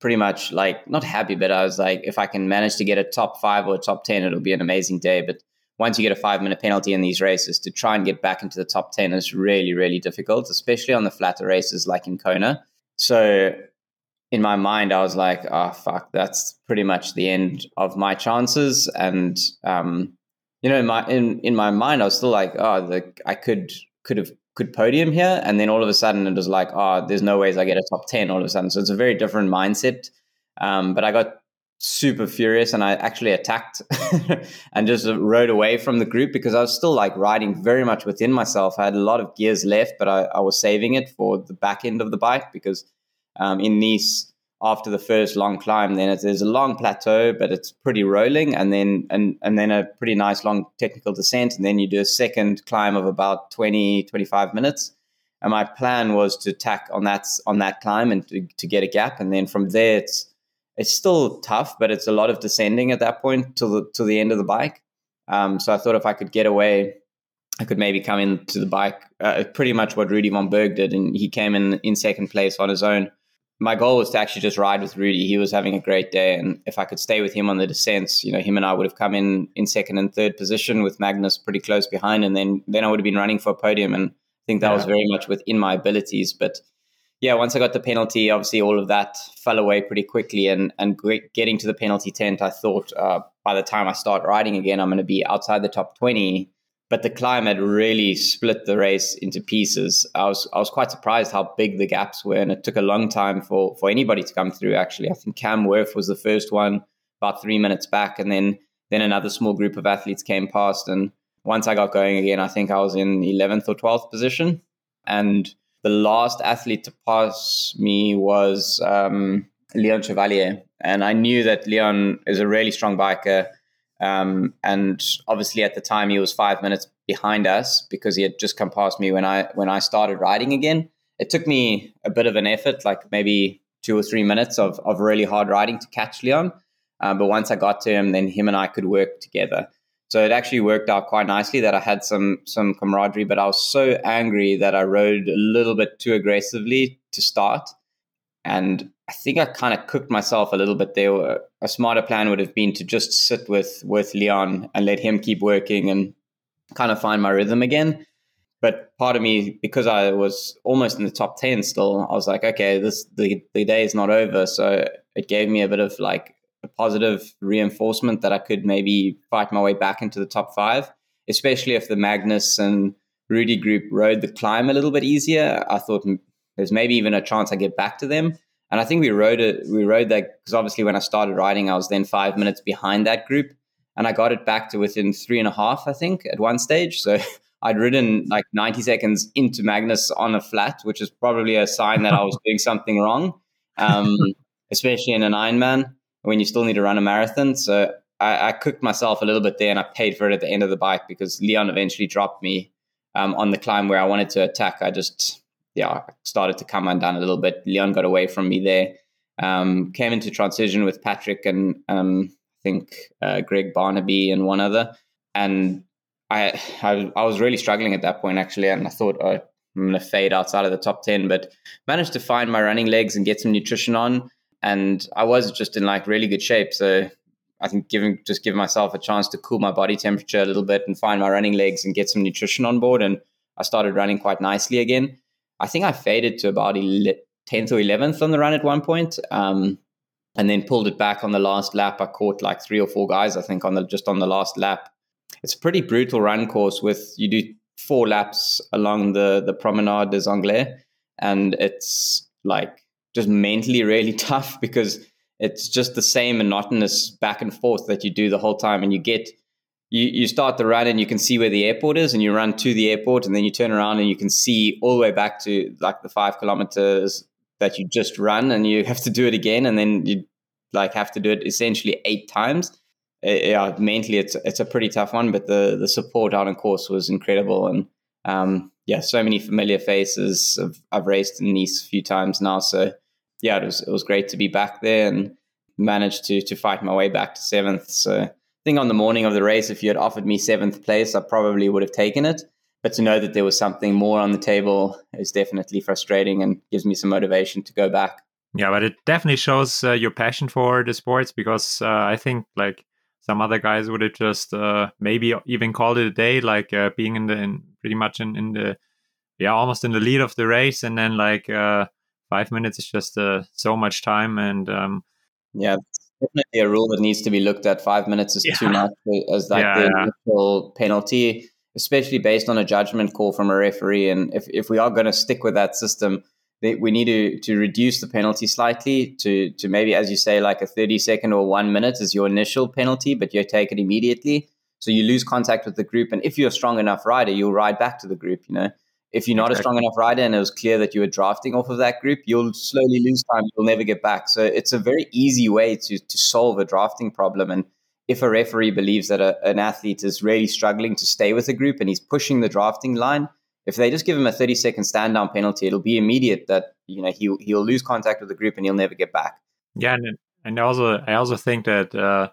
pretty much like not happy, but I was like, if I can manage to get a top five or a top ten, it'll be an amazing day. But once you get a five minute penalty in these races, to try and get back into the top ten is really, really difficult, especially on the flatter races like in Kona. So in my mind, I was like, oh, fuck, that's pretty much the end of my chances. And, um, you know, in my, in, in my mind, I was still like, oh, the, I could, could have, could podium here. And then all of a sudden it was like, oh, there's no ways I get a top 10 all of a sudden. So it's a very different mindset. Um, but I got super furious and I actually attacked and just rode away from the group because I was still like riding very much within myself. I had a lot of gears left, but I, I was saving it for the back end of the bike because um, in Nice after the first long climb. Then there's a long plateau, but it's pretty rolling, and then and and then a pretty nice long technical descent, and then you do a second climb of about 20, 25 minutes. And my plan was to tack on that on that climb and to, to get a gap, and then from there it's it's still tough, but it's a lot of descending at that point to the to the end of the bike. Um, so I thought if I could get away, I could maybe come into the bike. Uh, pretty much what Rudy von Berg did, and he came in in second place on his own my goal was to actually just ride with Rudy. He was having a great day, and if I could stay with him on the descents, you know, him and I would have come in in second and third position with Magnus pretty close behind, and then then I would have been running for a podium. And I think that yeah. was very much within my abilities. But yeah, once I got the penalty, obviously all of that fell away pretty quickly. And and getting to the penalty tent, I thought uh, by the time I start riding again, I'm going to be outside the top twenty but the climb had really split the race into pieces. I was I was quite surprised how big the gaps were, and it took a long time for for anybody to come through. Actually, I think Cam Wurf was the first one, about three minutes back, and then then another small group of athletes came past. And once I got going again, I think I was in eleventh or twelfth position, and the last athlete to pass me was um, Leon Chevalier, and I knew that Leon is a really strong biker um, and obviously, at the time, he was five minutes behind us because he had just come past me when I when I started riding again. It took me a bit of an effort, like maybe two or three minutes of, of really hard riding to catch Leon. Um, but once I got to him, then him and I could work together. So it actually worked out quite nicely that I had some some camaraderie. But I was so angry that I rode a little bit too aggressively to start, and I think I kind of cooked myself a little bit there. A smarter plan would have been to just sit with with Leon and let him keep working and kind of find my rhythm again. But part of me, because I was almost in the top ten still, I was like, okay, this the the day is not over. So it gave me a bit of like a positive reinforcement that I could maybe fight my way back into the top five, especially if the Magnus and Rudy group rode the climb a little bit easier. I thought there's maybe even a chance I get back to them. And I think we rode it. We rode that because obviously when I started riding, I was then five minutes behind that group, and I got it back to within three and a half, I think, at one stage. So I'd ridden like 90 seconds into Magnus on a flat, which is probably a sign that I was doing something wrong, um, especially in an Ironman when you still need to run a marathon. So I, I, cooked myself a little bit there, and I paid for it at the end of the bike because Leon eventually dropped me um, on the climb where I wanted to attack. I just yeah, started to come undone a little bit. Leon got away from me there. Um, came into transition with Patrick and um, I think uh, Greg Barnaby and one other. And I, I, I was really struggling at that point actually, and I thought oh, I'm going to fade outside of the top ten, but managed to find my running legs and get some nutrition on. And I was just in like really good shape, so I think giving just give myself a chance to cool my body temperature a little bit and find my running legs and get some nutrition on board. And I started running quite nicely again. I think I faded to about 10th or 11th on the run at one point, um, and then pulled it back on the last lap. I caught like three or four guys, I think, on the just on the last lap. It's a pretty brutal run course with you do four laps along the the Promenade des Anglais, and it's like just mentally really tough because it's just the same monotonous back and forth that you do the whole time, and you get you, you start the run and you can see where the airport is and you run to the airport and then you turn around and you can see all the way back to like the five kilometers that you just run and you have to do it again and then you like have to do it essentially eight times. Uh, yeah mentally it's it's a pretty tough one but the the support out on course was incredible and um, yeah so many familiar faces. I've, I've raced in Nice a few times now so yeah it was it was great to be back there and managed to to fight my way back to seventh. So think on the morning of the race, if you had offered me seventh place, I probably would have taken it. But to know that there was something more on the table is definitely frustrating and gives me some motivation to go back. Yeah, but it definitely shows uh, your passion for the sports because uh, I think like some other guys would have just uh, maybe even called it a day, like uh, being in the in pretty much in, in the yeah almost in the lead of the race, and then like uh, five minutes is just uh, so much time, and um, yeah, definitely a rule that needs to be looked at. Five minutes is yeah. too much as like yeah, the initial penalty, especially based on a judgment call from a referee. And if if we are going to stick with that system we need to to reduce the penalty slightly to to maybe as you say like a 30 second or 1 minute is your initial penalty but you take it immediately so you lose contact with the group and if you're a strong enough rider you'll ride back to the group you know if you're not exactly. a strong enough rider and it was clear that you were drafting off of that group you'll slowly lose time you'll never get back so it's a very easy way to to solve a drafting problem and if a referee believes that a, an athlete is really struggling to stay with a group and he's pushing the drafting line if they just give him a 30 second stand down penalty, it'll be immediate that you know he'll he'll lose contact with the group and he'll never get back. Yeah, and and also I also think that uh,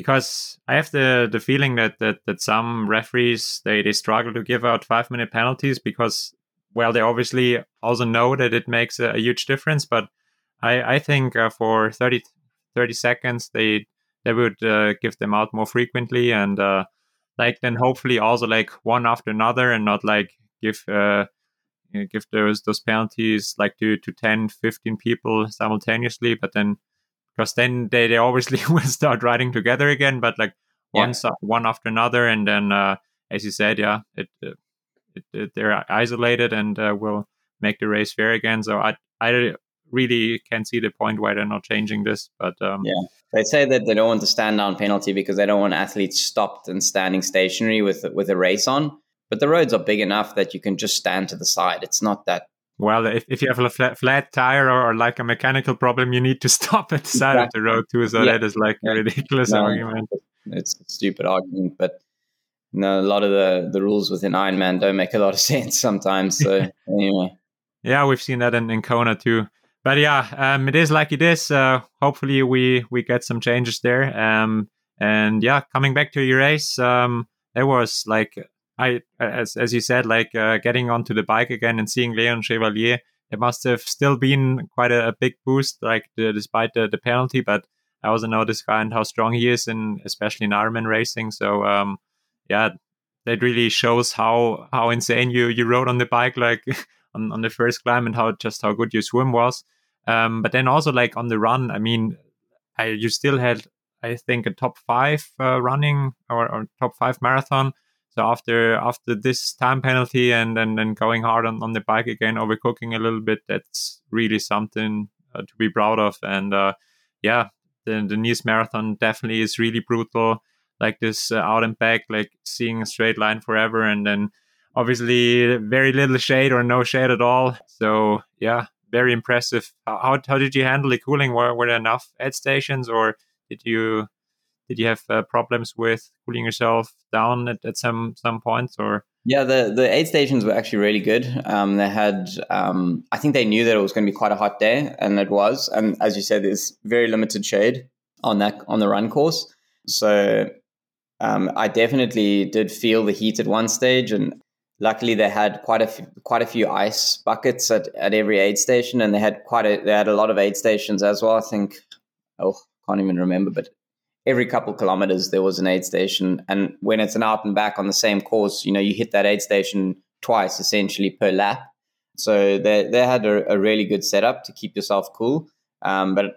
because I have the the feeling that that that some referees they they struggle to give out five minute penalties because well they obviously also know that it makes a, a huge difference, but I I think uh, for 30, 30 seconds they they would uh, give them out more frequently and uh, like then hopefully also like one after another and not like give uh, give those those penalties like to to 10 15 people simultaneously but then because then they, they obviously will start riding together again but like yeah. one one after another and then uh, as you said yeah it, it, it they're isolated and uh, will make the race fair again so i i really can't see the point why they're not changing this but um, yeah they say that they don't want the stand down penalty because they don't want athletes stopped and standing stationary with with a race on but the roads are big enough that you can just stand to the side. It's not that. Well, if, if you have a flat, flat tire or, or, like a mechanical problem, you need to stop at the side exactly. of the road too. So yeah. that is like yeah. a ridiculous no, argument. It's a stupid argument, but no, a lot of the, the rules within Ironman don't make a lot of sense sometimes. So anyway. Yeah, we've seen that in, in Kona too. But yeah, um, it is like it is. Uh, hopefully, we we get some changes there. Um, and yeah, coming back to your race, um, it was like I, as as you said, like uh, getting onto the bike again and seeing Leon Chevalier, it must have still been quite a, a big boost, like the, despite the, the penalty. But I also know this guy and how strong he is, and especially in Ironman racing. So um, yeah, that really shows how how insane you you rode on the bike, like on, on the first climb, and how just how good your swim was. Um, but then also like on the run, I mean, I, you still had I think a top five uh, running or, or top five marathon. So after after this time penalty and and then going hard on, on the bike again, overcooking a little bit, that's really something uh, to be proud of. And uh, yeah, the the Nice marathon definitely is really brutal. Like this uh, out and back, like seeing a straight line forever, and then obviously very little shade or no shade at all. So yeah, very impressive. How how did you handle the cooling? Were were there enough aid stations, or did you did you have uh, problems with cooling yourself down at, at some some points or? Yeah the the aid stations were actually really good. Um, they had um, i think they knew that it was going to be quite a hot day and it was and as you said there's very limited shade on that on the run course. So um, i definitely did feel the heat at one stage and luckily they had quite a few, quite a few ice buckets at, at every aid station and they had quite a they had a lot of aid stations as well. I think oh can't even remember but every couple kilometers there was an aid station. And when it's an out and back on the same course you know you hit that aid station twice essentially per lap. So they, they had a, a really good setup to keep yourself cool. Um, but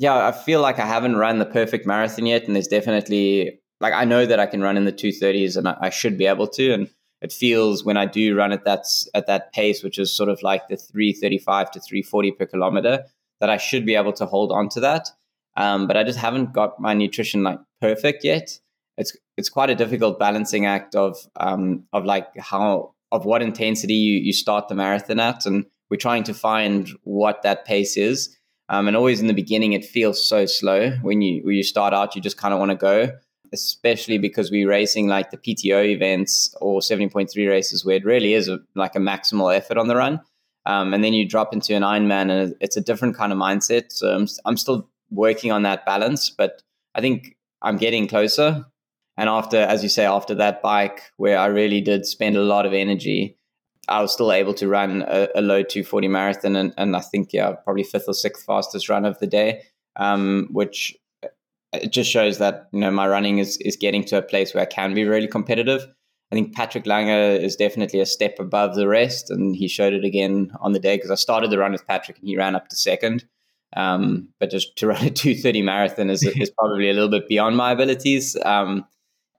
yeah i feel like i haven't run the perfect marathon yet and there's definitely like i know that i can run in the 230s and I, I should be able to. And it feels when i do run at that at that pace which is sort of like the 335 to 340 per kilometer that i should be able to hold on to that um, but I just haven't got my nutrition like perfect yet. It's it's quite a difficult balancing act of um, of like how of what intensity you, you start the marathon at, and we're trying to find what that pace is. Um, and always in the beginning, it feels so slow when you when you start out. You just kind of want to go, especially because we're racing like the PTO events or seventy point three races, where it really is a, like a maximal effort on the run. Um, and then you drop into an Ironman, and it's a different kind of mindset. So I'm, I'm still working on that balance. But I think I'm getting closer. And after, as you say, after that bike where I really did spend a lot of energy, I was still able to run a, a low 240 marathon, and, and I think yeah, probably fifth or sixth fastest run of the day, um, which uh, it just shows that you know my running is is getting to a place where I can be really competitive. I think Patrick Lange is definitely a step above the rest, and he showed it again on the day because I started the run with Patrick and he ran up to second. Um, but just to run a 230 marathon is, is probably a little bit beyond my abilities. Um,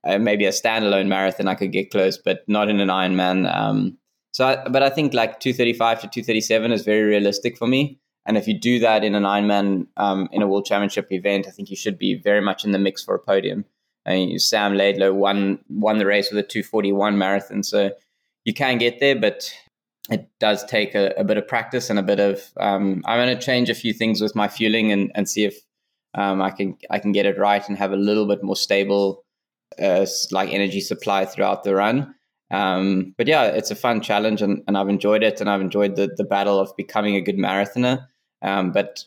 uh, maybe a standalone marathon I could get close, but not in an Ironman. Um, so, I, but I think like 235 to 237 is very realistic for me. And if you do that in an Ironman um, in a World Championship event, I think you should be very much in the mix for a podium. I mean, Sam Laidlow won won the race with a 241 marathon, so you can get there, but it does take a, a bit of practice and a bit of. Um, I'm going to change a few things with my fueling and, and see if um, I can I can get it right and have a little bit more stable, uh, like energy supply throughout the run. Um, but yeah, it's a fun challenge and, and I've enjoyed it and I've enjoyed the, the battle of becoming a good marathoner. Um, but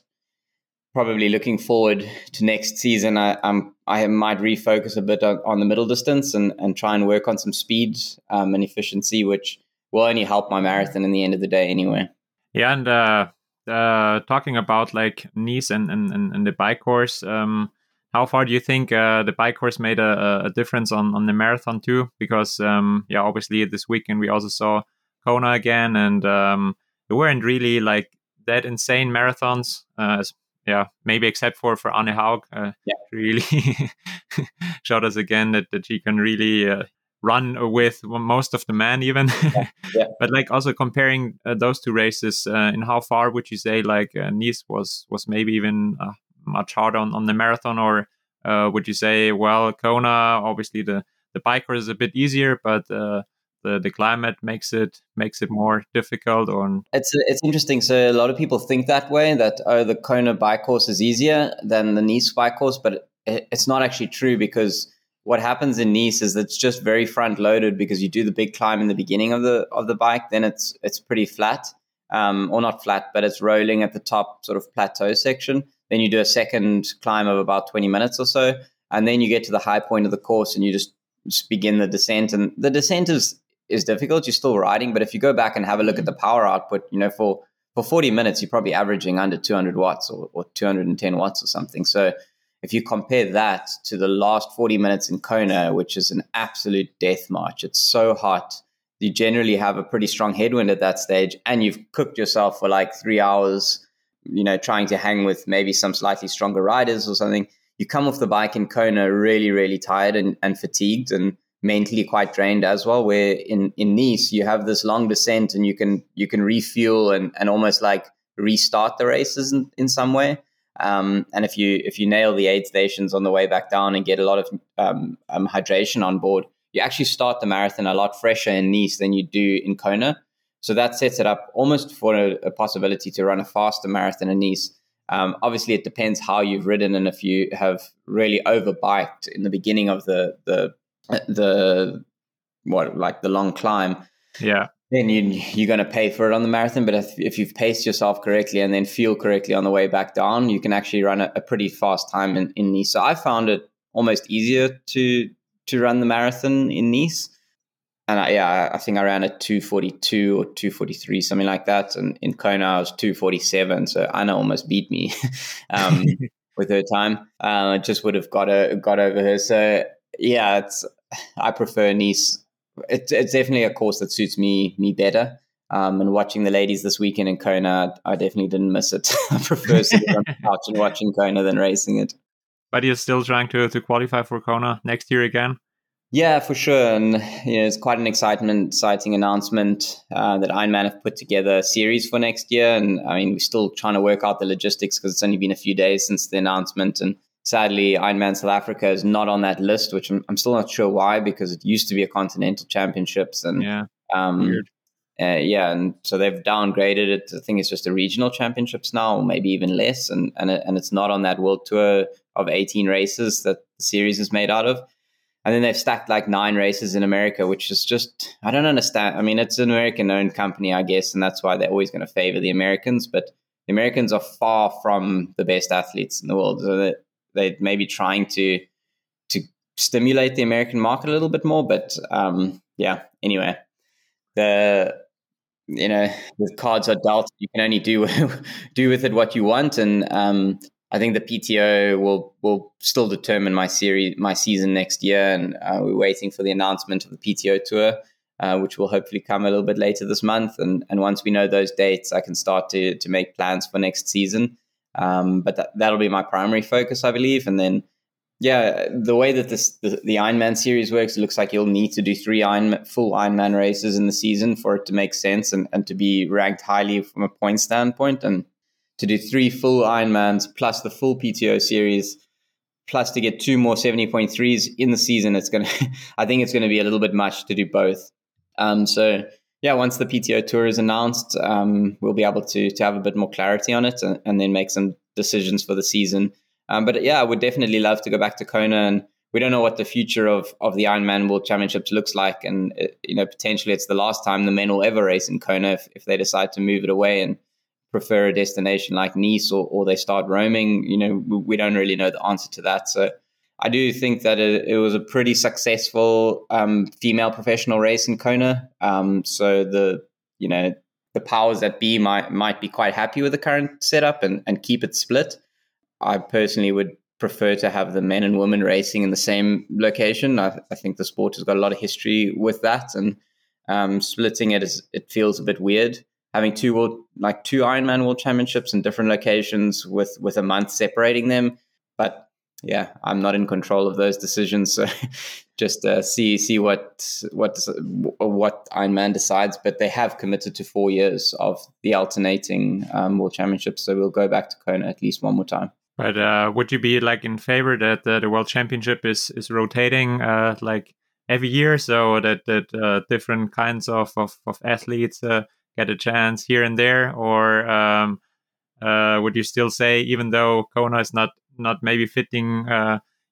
probably looking forward to next season, I, I'm, I might refocus a bit on, on, the middle distance and, and try and work on some speed um, and efficiency, which will only help my marathon in the end of the day anyway. Yeah, and uh, uh, talking about like Nice and, and, and the bike course, um, how far do you think uh, the bike course made a, a, difference on, on the marathon too? Because um, yeah, obviously this weekend we also saw Kona again, and um, they weren't really like that insane marathons. Uh, yeah, maybe except for for Anne Haug, uh, yeah. really showed us again that that she can really uh, run with most of the men even. Yeah. Yeah. but like also comparing uh, those two races, uh, in how far would you say like Nice was was maybe even much harder on, on the marathon, or uh, would you say, well, Kona, obviously the the biker is a bit easier, but uh, the the climate makes it makes it more difficult? Or it's it's interesting. So a lot of people think that way that oh, the Kona bike course is easier than the Nice bike course, but it, it's not actually true because what happens in Nice is it's just very front loaded because you do the big climb in the beginning of the of the bike, then it's it's pretty flat, um, or not flat, but it's rolling at the top sort of plateau section. Then you do a second climb of about 20 minutes or so. And then you get to the high point of the course and you just, just begin the descent. And the descent is, is difficult. You're still riding. But if you go back and have a look at the power output, you know, for, for 40 minutes, you're probably averaging under 200 watts or, or 210 watts or something. So if you compare that to the last 40 minutes in Kona, which is an absolute death march, it's so hot. You generally have a pretty strong headwind at that stage, and you've cooked yourself for like three hours you know, trying to hang with maybe some slightly stronger riders or something, you come off the bike in Kona really, really tired and, and fatigued and mentally quite drained as well. Where in, in Nice, you have this long descent and you can you can refuel and, and almost like restart the races in, in some way. Um, and if you if you nail the aid stations on the way back down and get a lot of um, um, hydration on board, you actually start the marathon a lot fresher in Nice than you do in Kona. So that sets it up almost for a, a possibility to run a faster marathon in Nice. Um, obviously, it depends how you've ridden, and if you have really overbiked in the beginning of the the the what like the long climb, yeah, then you you're going to pay for it on the marathon. But if, if you've paced yourself correctly and then fuel correctly on the way back down, you can actually run a, a pretty fast time in, in Nice. So I found it almost easier to to run the marathon in Nice and I, yeah, I think I ran at 242 or 243, something like that. And in Kona, I was 247. So Anna almost beat me um, with her time. Um, I just would have got a, got over her. So yeah, it's I prefer Nice. It, it's definitely a course that suits me me better. Um, and watching the ladies this weekend in Kona, I definitely didn't miss it. I prefer sitting on the couch and watching Kona than racing it. But you're still trying to, to qualify for Kona next year again? Yeah, for sure. And you know, it's quite an excitement, exciting announcement uh, that Ironman have put together a series for next year. And I mean, we're still trying to work out the logistics because it's only been a few days since the announcement. And sadly, Ironman South Africa is not on that list, which I'm, I'm still not sure why because it used to be a continental championships. And yeah, um. Uh, yeah, and so they've downgraded it. I think it's just a regional championships now, or maybe even less. And and it, and it's not on that world tour of 18 races that the series is made out of and then they've stacked like nine races in America, which is just I don't understand. I mean, it's an American-owned company, I guess, and that's why they're always going to favor the Americans. But the Americans are far from the best athletes in the world. So they may be trying to to stimulate the American market a little bit more. But um, yeah, anyway, the you know the cards are dealt. You can only do do with it what you want, and um, I think the PTO will will still determine my series my season next year, and uh, we're waiting for the announcement of the PTO tour. Uh, which will hopefully come a little bit later this month. And, and once we know those dates, I can start to, to make plans for next season. Um, but that, that'll be my primary focus, I believe. And then yeah, the way that this the, the Ironman series works, it looks like you'll need to do three Iron, full Ironman races in the season for it to make sense and, and to be ranked highly from a point standpoint. And to do three full Ironmans plus the full PTO series, plus to get two more 70.3s in the season, it's going to, I think it's going to be a little bit much to do both. Um, so, yeah, once the PTO tour is announced, um, we'll be able to, to have a bit more clarity on it and, and then make some decisions for the season. Um, but yeah, I would definitely love to go back to Kona, and we don't know what the future of of the Ironman World Championships looks like, and uh, you know potentially it's the last time the men will ever race in Kona if, if they decide to move it away and prefer a destination like Nice or, or they start roaming. You know, we, we don't really know the answer to that. So I do think that it, it was a pretty successful um, female professional race in Kona. Um, so the you know the powers that be might might be quite happy with the current setup and, and keep it split. I personally would prefer to have the men and women racing in the same location. I, I think the sport has got a lot of history with that, and um, splitting it is it feels a bit weird. Having two world like two Ironman World Championships in different locations with with a month separating them, yeah, I'm not in control of those decisions. So just uh, see see what what what Ironman decides. But they have committed to four years of the alternating um, World Championships, so we'll go back to Kona at least one more time. But uh, would you be like in favor that uh, the World Championship is is rotating uh, like every year, so that that uh, different kinds of of, of athletes uh, get a chance here and there, or um, uh, would you still say even though Kona is not not maybe fitting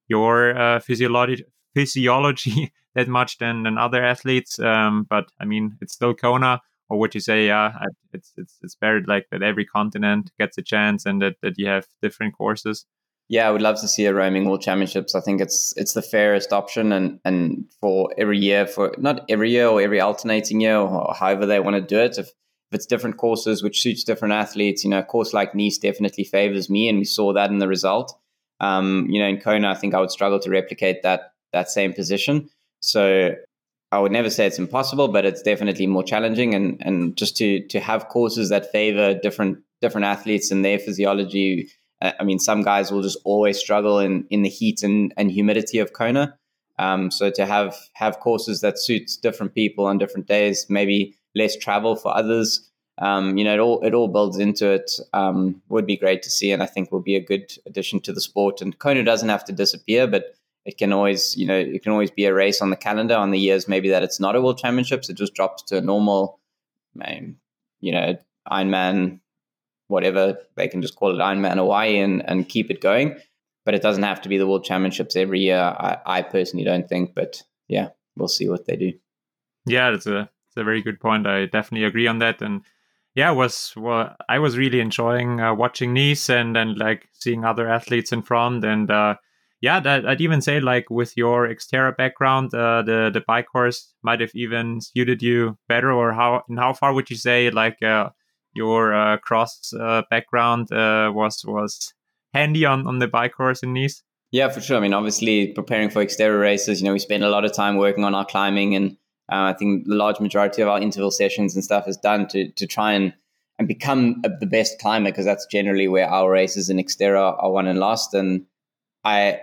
your physiology physiology that much than than other athletes, um, but I mean it's still Kona or would you say yeah it's it's it's better like that every continent gets a chance and that, that you have different courses? Yeah i would love to see a roaming world championships. I think it's it's the fairest option and and for every year for not every year or every alternating year or however they want to do it if if it's different courses which suits different athletes you know a course like nice definitely favors me and we saw that in the result um, you know in kona i think i would struggle to replicate that that same position so I would never say it's impossible, but it's definitely more challenging. And and just to to have courses that favor different different athletes and their physiology. Uh, I mean, some guys will just always struggle in in the heat and and humidity of Kona. Um, so to have have courses that suits different people on different days, maybe less travel for others. Um, you know, it all it all builds into it. Um, would be great to see, and I think will be a good addition to the sport. And Kona doesn't have to disappear, but it can always, you know, it can always be a race on the calendar on the years maybe that it's not a World Championships. It just drops to a normal, you know, Ironman, whatever they can just call it Ironman Hawaii and, and keep it going. But it doesn't have to be the World Championships every year. I, I personally don't think, but yeah, we'll see what they do. Yeah, that's a it's a very good point. I definitely agree on that. And yeah, was well, I was really enjoying uh, watching Nice and and like seeing other athletes in front and. uh yeah, that, I'd even say like with your Xterra background, uh, the the bike course might have even suited you better. Or how and how far would you say like uh, your uh, cross uh, background was was handy on on the bike course in Nice? Yeah, for sure. I mean, obviously preparing for Xterra races, you know, we spend a lot of time working on our climbing, and uh, I think the large majority of our interval sessions and stuff is done to to try and and become the best climber because that's generally where our races in Xterra are won and lost. And I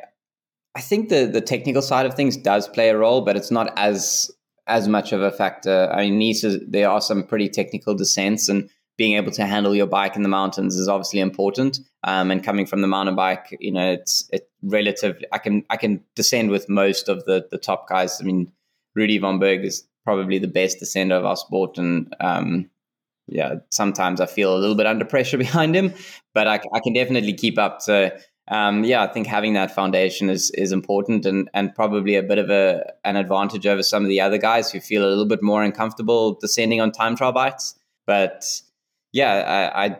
I think the the technical side of things does play a role, but it's not as as much of a factor. I mean, Nice there are some pretty technical descents, and being able to handle your bike in the mountains is obviously important. Um, and coming from the mountain bike, you know, it's it relative. I can I can descend with most of the the top guys. I mean, Rudy von Berg is probably the best descender of our sport, and um, yeah, sometimes I feel a little bit under pressure behind him, but I, I can definitely keep up. So um, yeah, I think having that foundation is is important and and probably a bit of a an advantage over some of the other guys who feel a little bit more uncomfortable descending on time trial bikes. But yeah, I, I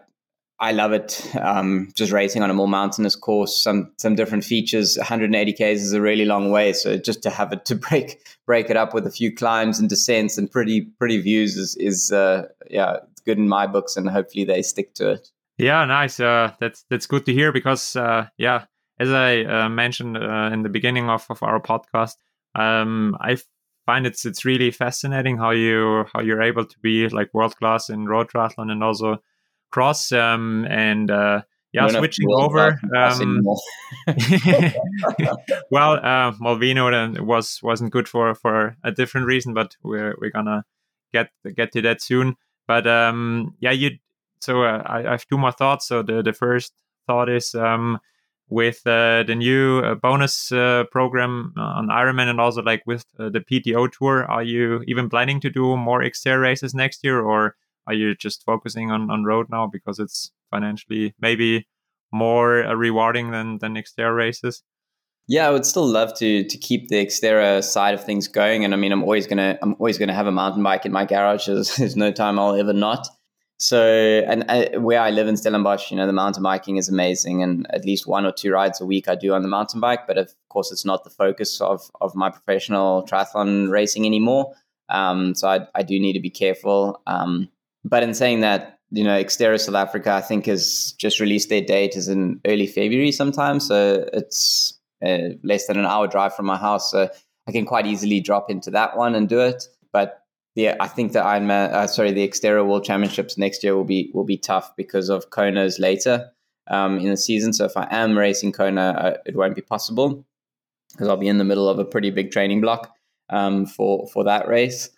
I love it. Um, just racing on a more mountainous course, some some different features. 180 k's is a really long way, so just to have it to break break it up with a few climbs and descents and pretty pretty views is is uh, yeah good in my books, and hopefully they stick to it. Yeah, nice. Uh, that's that's good to hear because uh, yeah, as I uh, mentioned uh, in the beginning of, of our podcast, um, I find it's it's really fascinating how you how you're able to be like world class in road triathlon and also cross um, and uh, yeah switching over um, well uh, Molveno was wasn't good for for a different reason but we're we're gonna get get to that soon. But um, yeah you so uh, I, I, have two more thoughts. So the the first thought is um, with uh, the new uh, bonus uh, program on Ironman and also like with uh, the PTO tour, are you even planning to do more Xterra races next year, or are you just focusing on, on road now because it's financially maybe more uh, rewarding than than Xterra races? Yeah, I would still love to to keep the Xterra side of things going, and I mean, I'm always gonna I'm always gonna have a mountain bike in my garage. There's, there's no time I'll ever not. So, and uh, where I live in Stellenbosch, you know, the mountain biking is amazing, and at least one or two rides a week I do on the mountain bike. But of course, it's not the focus of of my professional triathlon racing anymore. Um, so I, I do need to be careful. Um, but in saying that, you know, Xterra South Africa, I think, has just released their date is in early February sometime. So it's uh, less than an hour drive from my house. So I can quite easily drop into that one and do it. But yeah, I think that I'm uh, sorry, the Xterra World Championships next year will be will be tough because of Kona's later um, in the season. So if I am racing Kona, uh, it won't be possible because I'll be in the middle of a pretty big training block um, for for that race.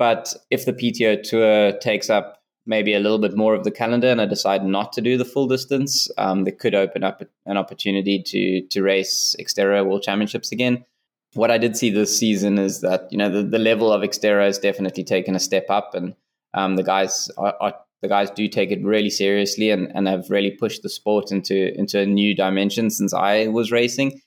But if the PTO tour takes up maybe a little bit more of the calendar and I decide not to do the full distance, um, they could open up an opportunity to to race Xterra World Championships again. What I did see this season is that you know the, the level of Xterra has definitely taken a step up, and um, the guys are, are, the guys do take it really seriously and, and have really pushed the sport into into a new dimension since I was racing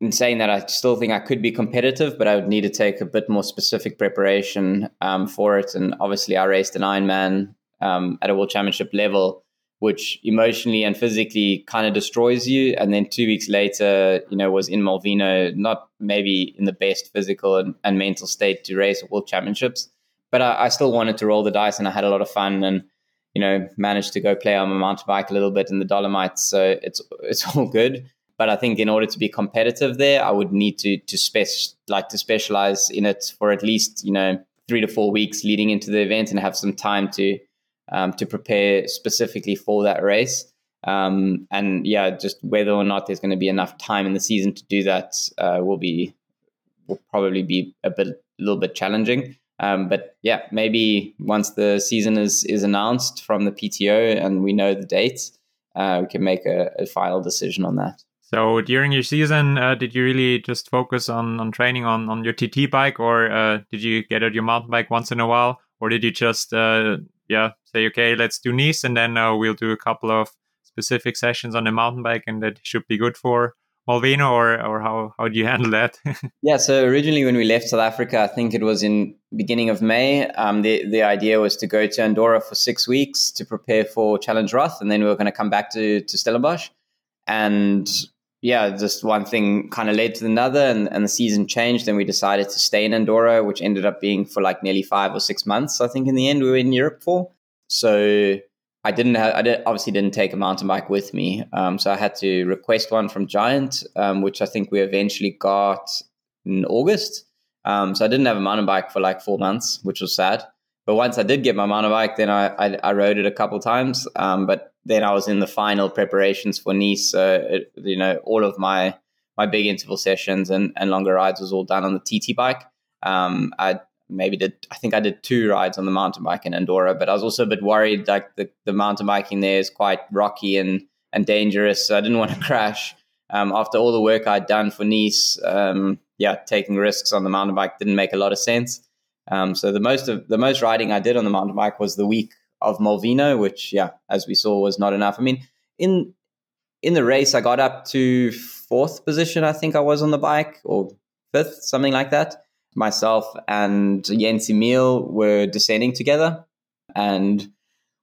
in saying that, I still think I could be competitive, but I would need to take a bit more specific preparation um, for it. And obviously, I raced an Ironman um, at a World Championship level, which emotionally and physically kind of destroys you. And then two weeks later, you know, was in Molveno, not maybe in the best physical and, and mental state to race World Championships, but I, I still wanted to roll the dice, and I had a lot of fun and you know managed to go play on my mountain bike a little bit in the Dolomites. So it's it's all good. But I think in order to be competitive there, I would need to to spec like to specialize in it for at least you know three to four weeks leading into the event and have some time to um, to prepare specifically for that race. Um, and yeah, just whether or not there's going to be enough time in the season to do that uh, will be will probably be a bit a little bit challenging. Um, but yeah, maybe once the season is is announced from the PTO and we know the dates, uh, we can make a, a final decision on that. So during your season, uh, did you really just focus on, on training on, on your TT bike, or uh, did you get out your mountain bike once in a while, or did you just uh, yeah say okay, let's do Nice, and then uh, we'll do a couple of specific sessions on the mountain bike, and that should be good for Molveno, or or how how do you handle that? yeah, so originally when we left South Africa, I think it was in beginning of May. Um, the the idea was to go to Andorra for six weeks to prepare for Challenge Roth, and then we were going to come back to to Stellenbosch. And yeah, just one thing kind of led to another, and, and the season changed. And we decided to stay in Andorra, which ended up being for like nearly five or six months. I think in the end we were in Europe for. So I didn't have, I did, obviously didn't take a mountain bike with me. Um, so I had to request one from Giant, um, which I think we eventually got in August. Um, so I didn't have a mountain bike for like four months, which was sad. But once I did get my mountain bike, then I, I, I rode it a couple times. Um, but then I was in the final preparations for Nice. So it, you know, all of my my big interval sessions and, and longer rides was all done on the TT bike. Um, I maybe did I think I did two rides on the mountain bike in Andorra, but I was also a bit worried like the, the mountain biking there is quite rocky and and dangerous. So I didn't want to crash. Um, after all the work I'd done for Nice, um, yeah, taking risks on the mountain bike didn't make a lot of sense. Um, so the most of the most riding I did on the mountain bike was the week of Molveno, which yeah, as we saw, was not enough. I mean, in in the race, I got up to fourth position. I think I was on the bike or fifth, something like that. Myself and Jens Emil were descending together, and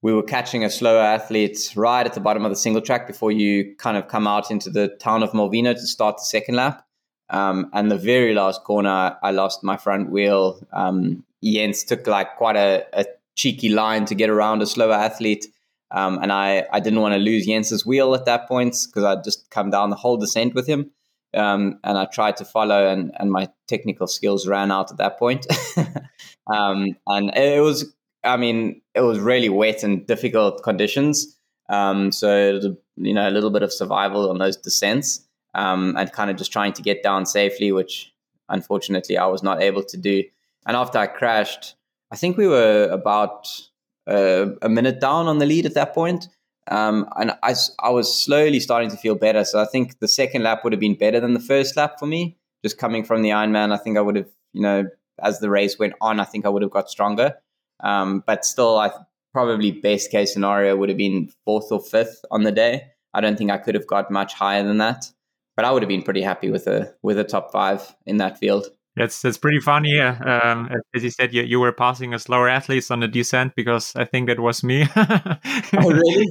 we were catching a slower athlete right at the bottom of the single track before you kind of come out into the town of Molveno to start the second lap. Um, and the very last corner, I lost my front wheel. Um, Jens took like quite a, a, cheeky line to get around a slower athlete. Um, and I, I didn't want to lose Jens's wheel at that point because I'd just come down the whole descent with him. Um, and I tried to follow, and, and my technical skills ran out at that point. um, and it was, I mean, it was really wet and difficult conditions. Um, so, you know, a little bit of survival on those descents um, and kind of just trying to get down safely, which unfortunately I was not able to do. And after I crashed, I think we were about uh, a minute down on the lead at that point. Um, and I, I was slowly starting to feel better. So I think the second lap would have been better than the first lap for me. Just coming from the Ironman, I think I would have, you know, as the race went on, I think I would have got stronger. Um, but still, I probably best case scenario would have been fourth or fifth on the day. I don't think I could have got much higher than that. But I would have been pretty happy with a with a top five in that field. That's that's pretty funny. Um, as you said, you, you were passing a slower athletes on the descent because I think that was me. oh, really?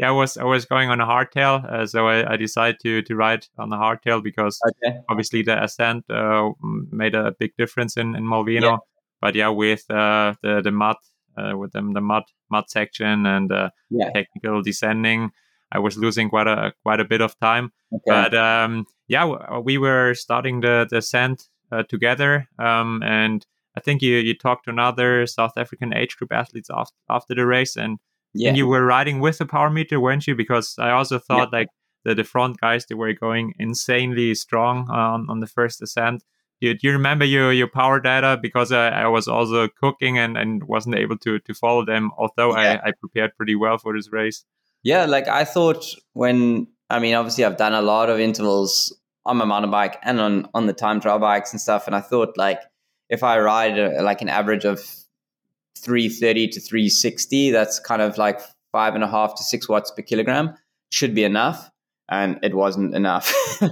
Yeah, I was I was going on a hardtail, uh, so I, I, decided to to ride on the hardtail because okay. obviously the ascent uh, made a big difference in in Molveno. Yeah. But yeah, with uh, the the mud uh, with them the mud mud section and uh, yeah. technical descending, I was losing quite a quite a bit of time. Okay. But um, yeah, we were starting the the ascent uh, together. Um, and I think you you talked to another South African age group athletes after after the race, and yeah. and you were riding with a power meter, weren't you? Because I also thought yeah. like the the front guys they were going insanely strong on on the first ascent. Do you, do you remember your, your power data? Because I, I was also cooking and, and wasn't able to, to follow them, although yeah. I, I prepared pretty well for this race. Yeah, like I thought when, I mean, obviously I've done a lot of intervals on my mountain bike and on on the time trial bikes and stuff. And I thought like if I ride a, like an average of 330 to 360, that's kind of like five and a half to six watts per kilogram should be enough. And it wasn't enough. um,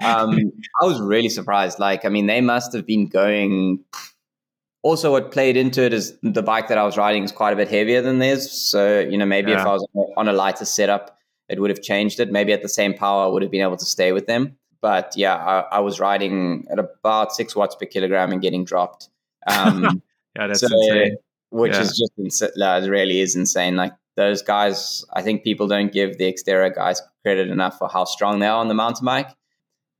I was really surprised. Like, I mean, they must have been going. Also, what played into it is the bike that I was riding is quite a bit heavier than theirs. So, you know, maybe yeah. if I was on a lighter setup, it would have changed it. Maybe at the same power, I would have been able to stay with them. But yeah, I, I was riding at about six watts per kilogram and getting dropped. Um, yeah, that's so, insane. Which yeah. is just insane. Really is insane. Like those guys, I think people don't give the Xterra guys credit enough for how strong they are on the mountain bike.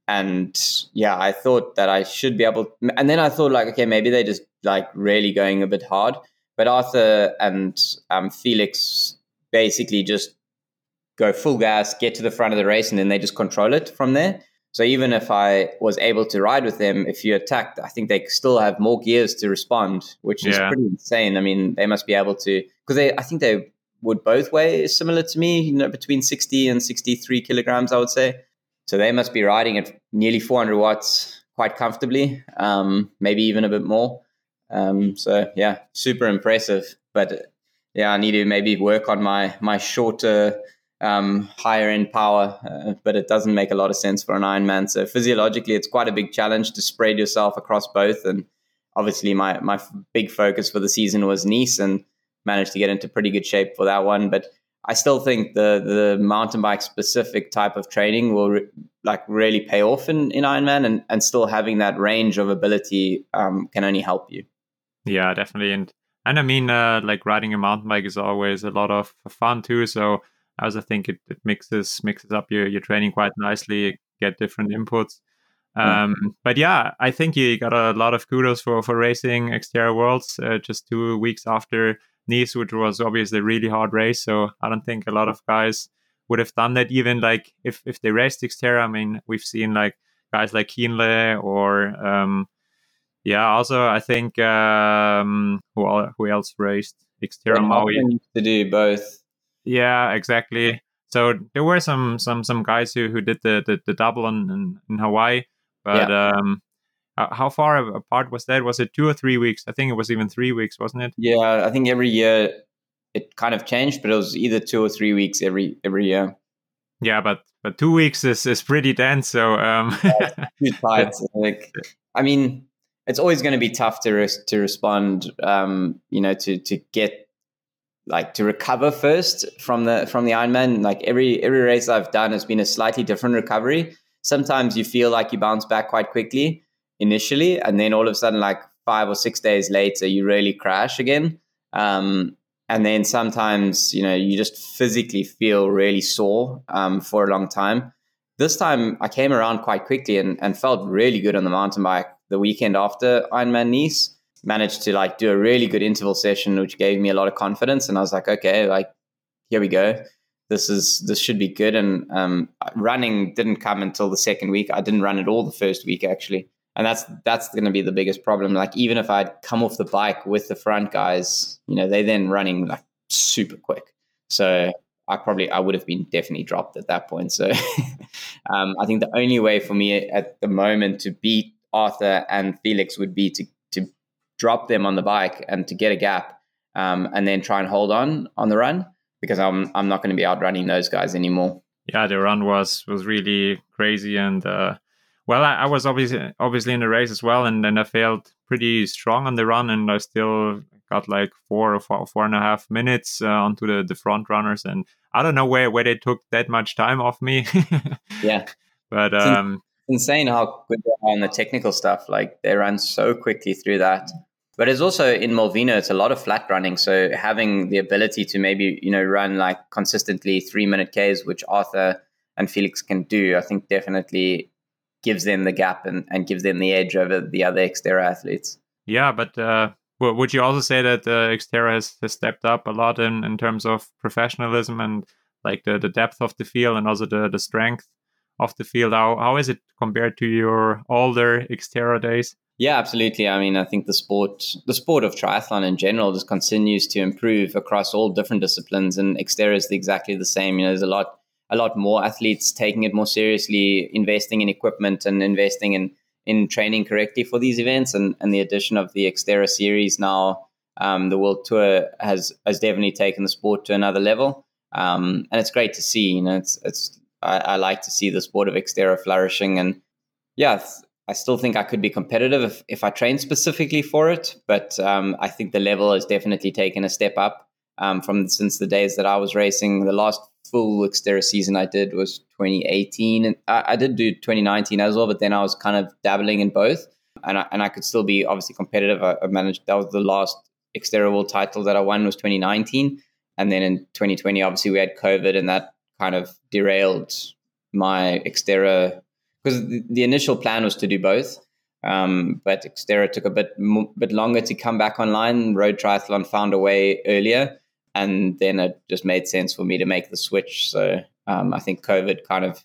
And yeah, I thought that I should be able. And then I thought like, okay, maybe they're just like really going a bit hard. But Arthur and um, Felix basically just go full gas, get to the front of the race, and then they just control it from there. So even if I was able to ride with them, if you attacked, I think they still have more gears to respond, which is yeah. pretty insane. I mean, they must be able to because they, I think they would both weigh similar to me, you know, between 60 and 63 kilograms, I would say. So they must be riding at nearly 400 watts quite comfortably, um, maybe even a bit more. Um, so yeah, super impressive. But yeah, I need to maybe work on my my shorter um, higher end power, uh, but it doesn't make a lot of sense for an Ironman. So physiologically, it's quite a big challenge to spread yourself across both. And obviously, my my big focus for the season was Nice, and managed to get into pretty good shape for that one. But I still think the the mountain bike specific type of training will re- like really pay off in in Ironman, and and still having that range of ability um, can only help you. Yeah, definitely, and and I mean, uh, like riding a mountain bike is always a lot of fun too. So I think it, it mixes mixes up your, your training quite nicely, get different inputs. Um, mm. But yeah, I think you got a lot of kudos for, for racing Xterra Worlds uh, just two weeks after Nice, which was obviously a really hard race. So I don't think a lot of guys would have done that. Even like if, if they raced Xterra, I mean, we've seen like guys like Kienle or um, yeah, also I think um, who who else raced Xterra Maui to do both yeah, exactly. So there were some some some guys who, who did the, the, the double in, in, in Hawaii, but yeah. um, how far apart was that? Was it two or three weeks? I think it was even three weeks, wasn't it? Yeah, I think every year it kind of changed, but it was either two or three weeks every every year. Yeah, but but two weeks is, is pretty dense. So um, too tight. like, I mean, it's always going to be tough to res- to respond. Um, you know, to to get like to recover first from the from the Ironman. Like every every race I've done has been a slightly different recovery. Sometimes you feel like you bounce back quite quickly initially, and then all of a sudden, like five or six days later, you really crash again. Um, and then sometimes, you know, you just physically feel really sore um, for a long time. This time, I came around quite quickly and, and felt really good on the mountain bike the weekend after Ironman Nice managed to like do a really good interval session, which gave me a lot of confidence. And I was like, okay, like here we go. This is this should be good. And um, running didn't come until the second week. I didn't run at all the first week actually, and that's that's going to be the biggest problem. Like even if I'd come off the bike with the front guys, you know, they then running like super quick. So I probably I would have been definitely dropped at that point. So um, I think the only way for me at the moment to beat Arthur and Felix would be to drop them on the bike and to get a gap um, and then try and hold on on the run because I'm I'm not going to be outrunning those guys anymore. Yeah, the run was was really crazy and uh, well, I, I, was obviously obviously in the race as well, and then I felt pretty strong on the run, and I still got like four or four, four and a half minutes uh, onto the the front runners, and I don't know where where they took that much time off me. yeah, but um, it's insane how good they are on the technical stuff. Like they run so quickly through that. But it's also in Molveno, it's a lot of flat running. So having the ability to maybe, you know, run like consistently three minute Ks, which Arthur and Felix can do, I think definitely gives them the gap and, and gives them the edge over the other Xterra athletes. Yeah, but uh, would you also say that uh, Xterra has, has stepped up a lot in, in terms of professionalism and like the, the depth of the field and also the, the strength of the field? How, how is it compared to your older Xterra days? Yeah, absolutely. I mean, I think the sport, the sport of triathlon in general, just continues to improve across all different disciplines, and Xterra is exactly the same. You know, there's a lot, a lot more athletes taking it more seriously, investing in equipment and investing in in training correctly for these events, and and the addition of the Xterra series now, um, the World Tour has has definitely taken the sport to another level, um, and it's great to see. You know, it's it's I, I like to see the sport of Xterra flourishing, and yeah I still think I could be competitive if, if I train specifically for it, but um, I think the level has definitely taken a step up um, from since the days that I was racing. The last full Xterra season I did was 2018, and I, I, did do 2019 as well, but then I was kind of dabbling in both, and I, and I could still be obviously competitive. I, I managed that was the last Xterra World title that I won was 2019, and then in 2020, obviously we had COVID, and that kind of derailed my Xterra because the, the, initial plan was to do both. Um, but Xterra took a bit bit longer to come back online. Road Triathlon found a way earlier, and then it just made sense for me to make the switch. So um, I think COVID kind of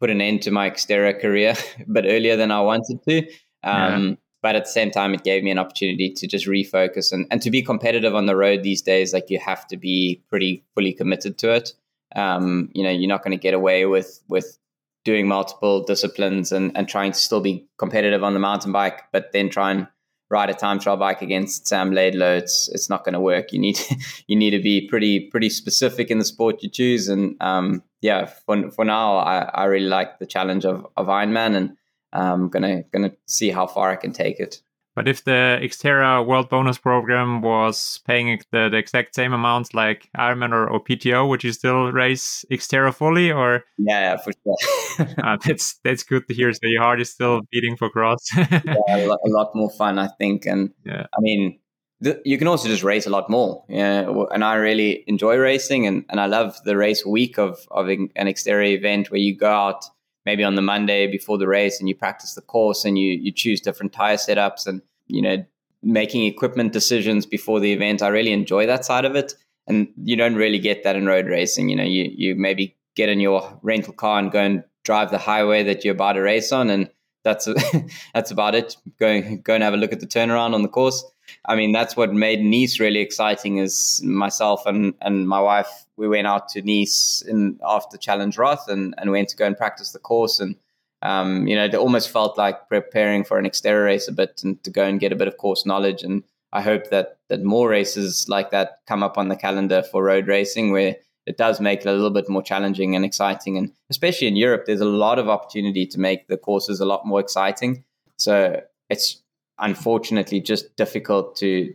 put an end to my Xterra career, but earlier than I wanted to. Um, yeah. But at the same time, it gave me an opportunity to just refocus and, and to be competitive on the road these days. Like you have to be pretty fully committed to it. Um, you know, you're not going to get away with with doing multiple disciplines and, and trying to still be competitive on the mountain bike, but then try and ride a time trial bike against Sam Laidlaw, it's it's not going to work. You need you need to be pretty pretty specific in the sport you choose. And um, yeah, for for now, I, I really like the challenge of of Ironman, and I'm gonna gonna see how far I can take it. But if the Xterra World Bonus Program was paying the, the exact same amount like Ironman or, or PTO, would you still race Xterra fully? Or yeah, yeah for sure. uh, that's that's good to hear. So your heart is still beating for cross. yeah, a lot, a lot, more fun, I think. And yeah, I mean, th- you can also just race a lot more. Yeah, and I really enjoy racing, and, and I love the race week of of an Xterra event where you go out maybe on the Monday before the race and you practice the course and you you choose different tire setups and you know making equipment decisions before the event. I really enjoy that side of it, and you don't really get that in road racing. You know, you you maybe get in your rental car and go and drive the highway that you're about to race on, and that's that's about it. Go go and have a look at the turnaround on the course. I mean, that's what made Nice really exciting. Is myself and and my wife we went out to Nice in after Challenge Roth and and went to go and practice the course and. Um, you know, it almost felt like preparing for an Xterra race a bit and to go and get a bit of course knowledge. And I hope that that more races like that come up on the calendar for road racing, where it does make it a little bit more challenging and exciting. And especially in Europe, there's a lot of opportunity to make the courses a lot more exciting. So it's unfortunately just difficult to,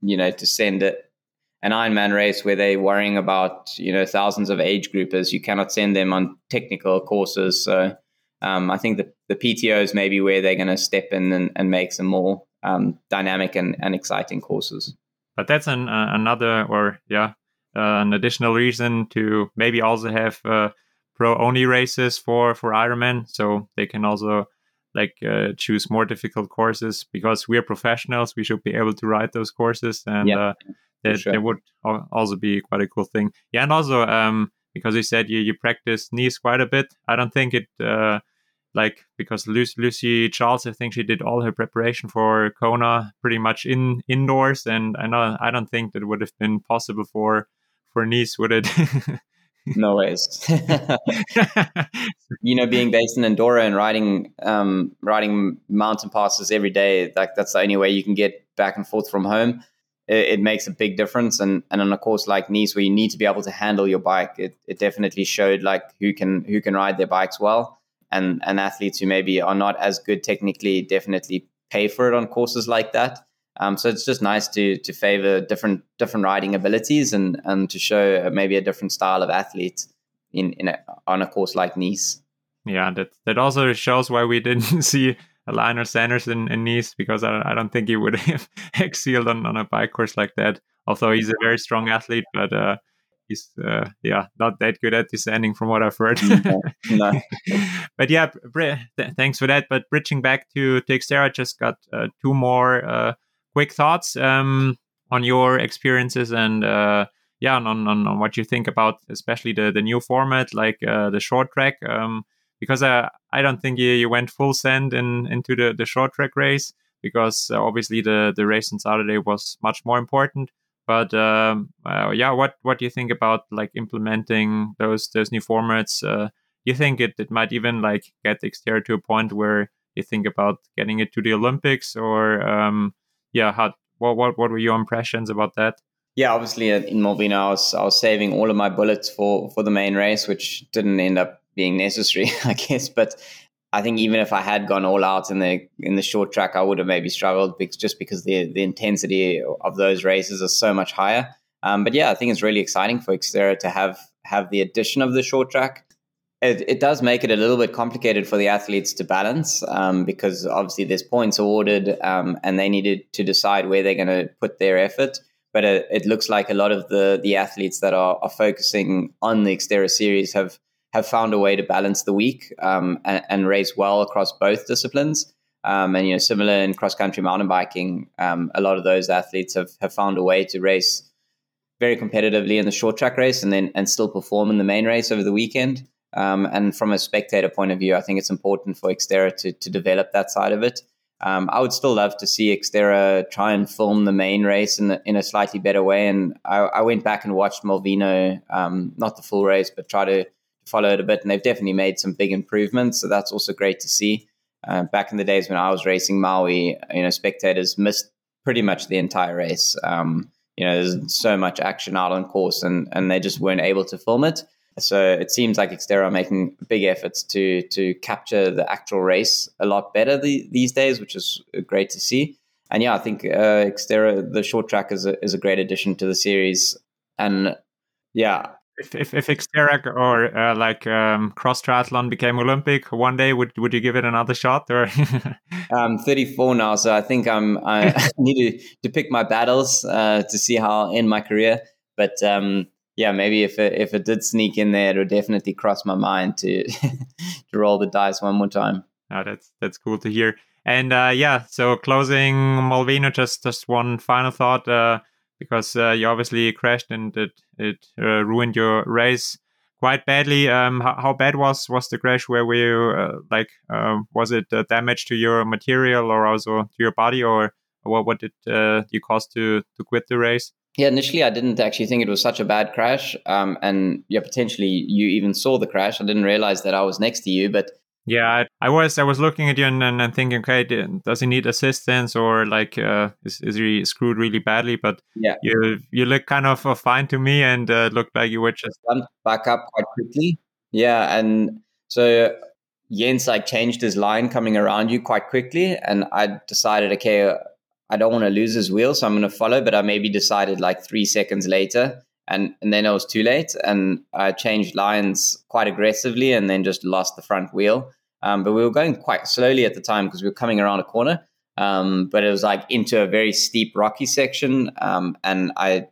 you know, to send it an Ironman race where they're worrying about you know thousands of age groupers. You cannot send them on technical courses. So um, I think the, the PTOs maybe where they're going to step in and, and, make some more um, dynamic and, and exciting courses. But that's an, uh, another, or yeah, uh, an additional reason to maybe also have uh, pro only races for for Ironman, so they can also like uh, choose more difficult courses because we're professionals. We should be able to ride those courses, and yeah, uh, that, sure. that would also be quite a cool thing. Yeah, and also um, because you said you you practice Nice quite a bit. I don't think it uh, like because Lucy, Lucy, Charles, I think she did all her preparation for Kona pretty much in indoors, and I know I don't think that would have been possible for for Nice would it? no ways. you know, being based in Andorra and riding um, riding mountain passes every day, like that's the only way you can get back and forth from home. It, it, makes a big difference. And and on a course like Nice, where you need to be able to handle your bike, it, it definitely showed like who can who can ride their bikes well and and athletes who maybe are not as good technically definitely pay for it on courses like that. Um, so it's just nice to to favor different different riding abilities and and to show maybe a different style of athlete in in a, on a course like Nice. Yeah, that that also shows why we didn't see a Lionel Sanders in, in Nice because I, I don't think he would have excelled on, on a bike course like that. Although he's a very strong athlete, but uh, he's uh, yeah not that good at descending from what I've heard. no, no. but yeah, th- thanks for that. But bridging back to to Xterra, just got uh, two more uh, quick thoughts um, on your experiences and uh, yeah, on, on, on what you think about especially the the new format like uh, the short track. Um, because uh, I don't think you, you went full send in into the, the short track race because obviously the the race on Saturday was much more important. But um, uh, yeah, what what do you think about like implementing those those new formats? Uh, you think it, it might even like get Xterra to a point where you think about getting it to the Olympics, or um, yeah, how what what what were your impressions about that? Yeah, obviously in Molveno, I was I was saving all of my bullets for for the main race, which didn't end up being necessary, I guess. But I think even if I had gone all out in the in the short track, I would have maybe struggled because, just because the the intensity of those races is so much higher. Um, but yeah, I think it's really exciting for Xterra to have have the addition of the short track. It, it does make it a little bit complicated for the athletes to balance um, because obviously there's points awarded um, and they needed to decide where they're going to put their effort. But it, it, looks like a lot of the the athletes that are, are focusing on the Xterra series have have found a way to balance the week um, and, and, race well across both disciplines. Um, and you know, similar in cross country mountain biking, um, a lot of those athletes have, have found a way to race very competitively in the short track race and then and still perform in the main race over the weekend. Um, and from a spectator point of view, I think it's important for Xterra to, to develop that side of it. Um, I would still love to see Xterra try and film the main race in, in a slightly better way. And I, I went back and watched Molveno, um, not the full race, but try to follow it a bit, and they've definitely made some big improvements. So that's also great to see. Uh, back in the days when I was racing Maui, you know, spectators missed pretty much the entire race. Um, you know, there's so much action out on course, and and they just weren't able to film it. So it seems like Xterra are making big efforts to to capture the actual race a lot better the, these days, which is great to see. And yeah, I think uh, Xterra, the short track, is a, is a great addition to the series. And yeah, if if, if Xterra or uh, like um, cross triathlon became Olympic one day, would would you give it another shot? Or I'm 34 now, so I think I'm I need to, to pick my battles uh, to see how I end my career. But um, yeah, maybe if it, if it did sneak in there, it would definitely cross my mind to to roll the dice one more time. Oh, that's that's cool to hear. And uh, yeah, so closing Molveno, just just one final thought. Uh, because uh, you obviously crashed and it it uh, ruined your race quite badly. Um, how, how, bad was was the crash? Where were you uh, like? Um, was it uh, damage to your material or also to your body, or what? What did you cause to to quit the race? Yeah, initially I didn't actually think it was such a bad crash. Um, and yeah, potentially you even saw the crash. I didn't realize that I was next to you, but yeah, I, I, was I was looking at you and, and, and, thinking, okay, does he need assistance or like uh, is is he screwed really badly? But yeah, you you look kind of uh, fine to me and uh, looked like you were just back up quite quickly. Yeah, and so Jens like changed his line coming around you quite quickly, and I decided, okay, I don't want to lose his wheel, so I'm going to follow. But I maybe decided like three seconds later, and and then it was too late, and I changed lines quite aggressively, and then just lost the front wheel. Um, but we were going quite slowly at the time because we were coming around a corner. Um, but it was like into a very steep rocky section, um, and I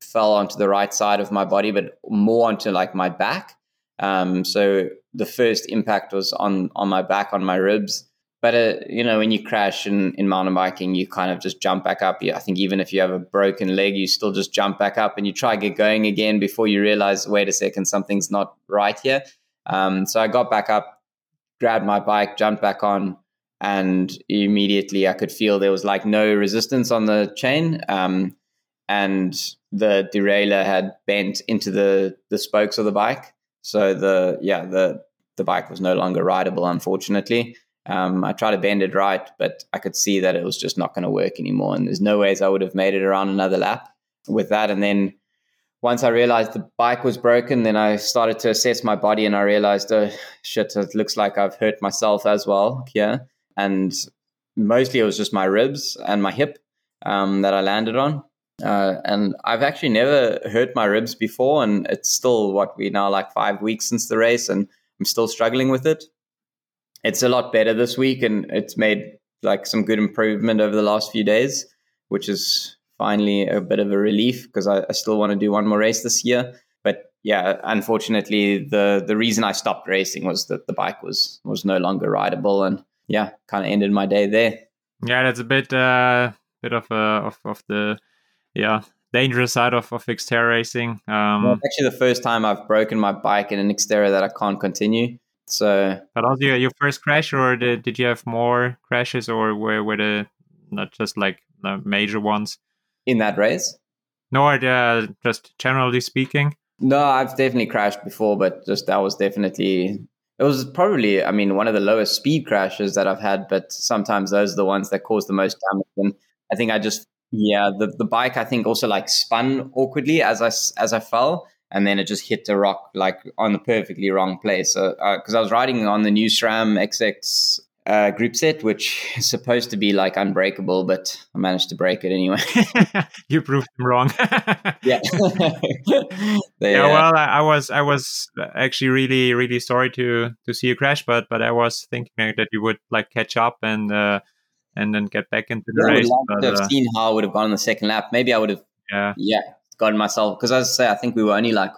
fell onto the right side of my body, but more onto like my back. Um, so the first impact was on on my back, on my ribs. But uh, you know, when you crash in, in mountain biking, you kind of just jump back up. I think even if you have a broken leg, you still just jump back up and you try to get going again before you realize, wait a second, something's not right here. Um, so I got back up, grabbed my bike, jumped back on, and immediately I could feel there was like no resistance on the chain. Um, and the derailleur had bent into the the spokes of the bike. So the yeah the the bike was no longer rideable, unfortunately. Um, I tried to bend it right, but I could see that it was just not going to work anymore. And there's no ways I would have made it around another lap with that. And then once I realized the bike was broken, then I started to assess my body and I realized, oh shit, it looks like I've hurt myself as well here. And mostly it was just my ribs and my hip um, that I landed on. Uh, and I've actually never hurt my ribs before, and it's still what we now like five weeks since the race, and I'm still struggling with it. It's a lot better this week, and it's made like some good improvement over the last few days, which is finally a bit of a relief because I, I still want to do one more race this year. But yeah, unfortunately, the the reason I stopped racing was that the bike was was no longer rideable, and yeah, kind of ended my day there. Yeah, that's a bit uh, bit of uh, of of the yeah dangerous side of, of Xterra racing. Um, well, actually the first time I've broken my bike in an Xterra that I can't continue. So, but also your first crash, or did, did you have more crashes, or were were the not just like the major ones in that race? No, uh, just generally speaking. No, I've definitely crashed before, but just that was definitely it was probably I mean one of the lowest speed crashes that I've had, but sometimes those are the ones that cause the most damage. And I think I just yeah, the, the bike I think also like spun awkwardly as I as I fell, and then it just hit the rock like on the perfectly wrong place. Because uh, I was riding on the new SRAM XX uh, group set, which is supposed to be like unbreakable, but I managed to break it anyway. you proved them wrong. yeah. they, yeah. Well, I, I, was I was actually really really sorry to to see you crash, but but I was thinking that you would like catch up and. Uh, and then get back into the yeah, race. I would but, to have uh, seen how I would have gone on the second lap. Maybe I would have, yeah, yeah, gotten myself because as I say, I think we were only like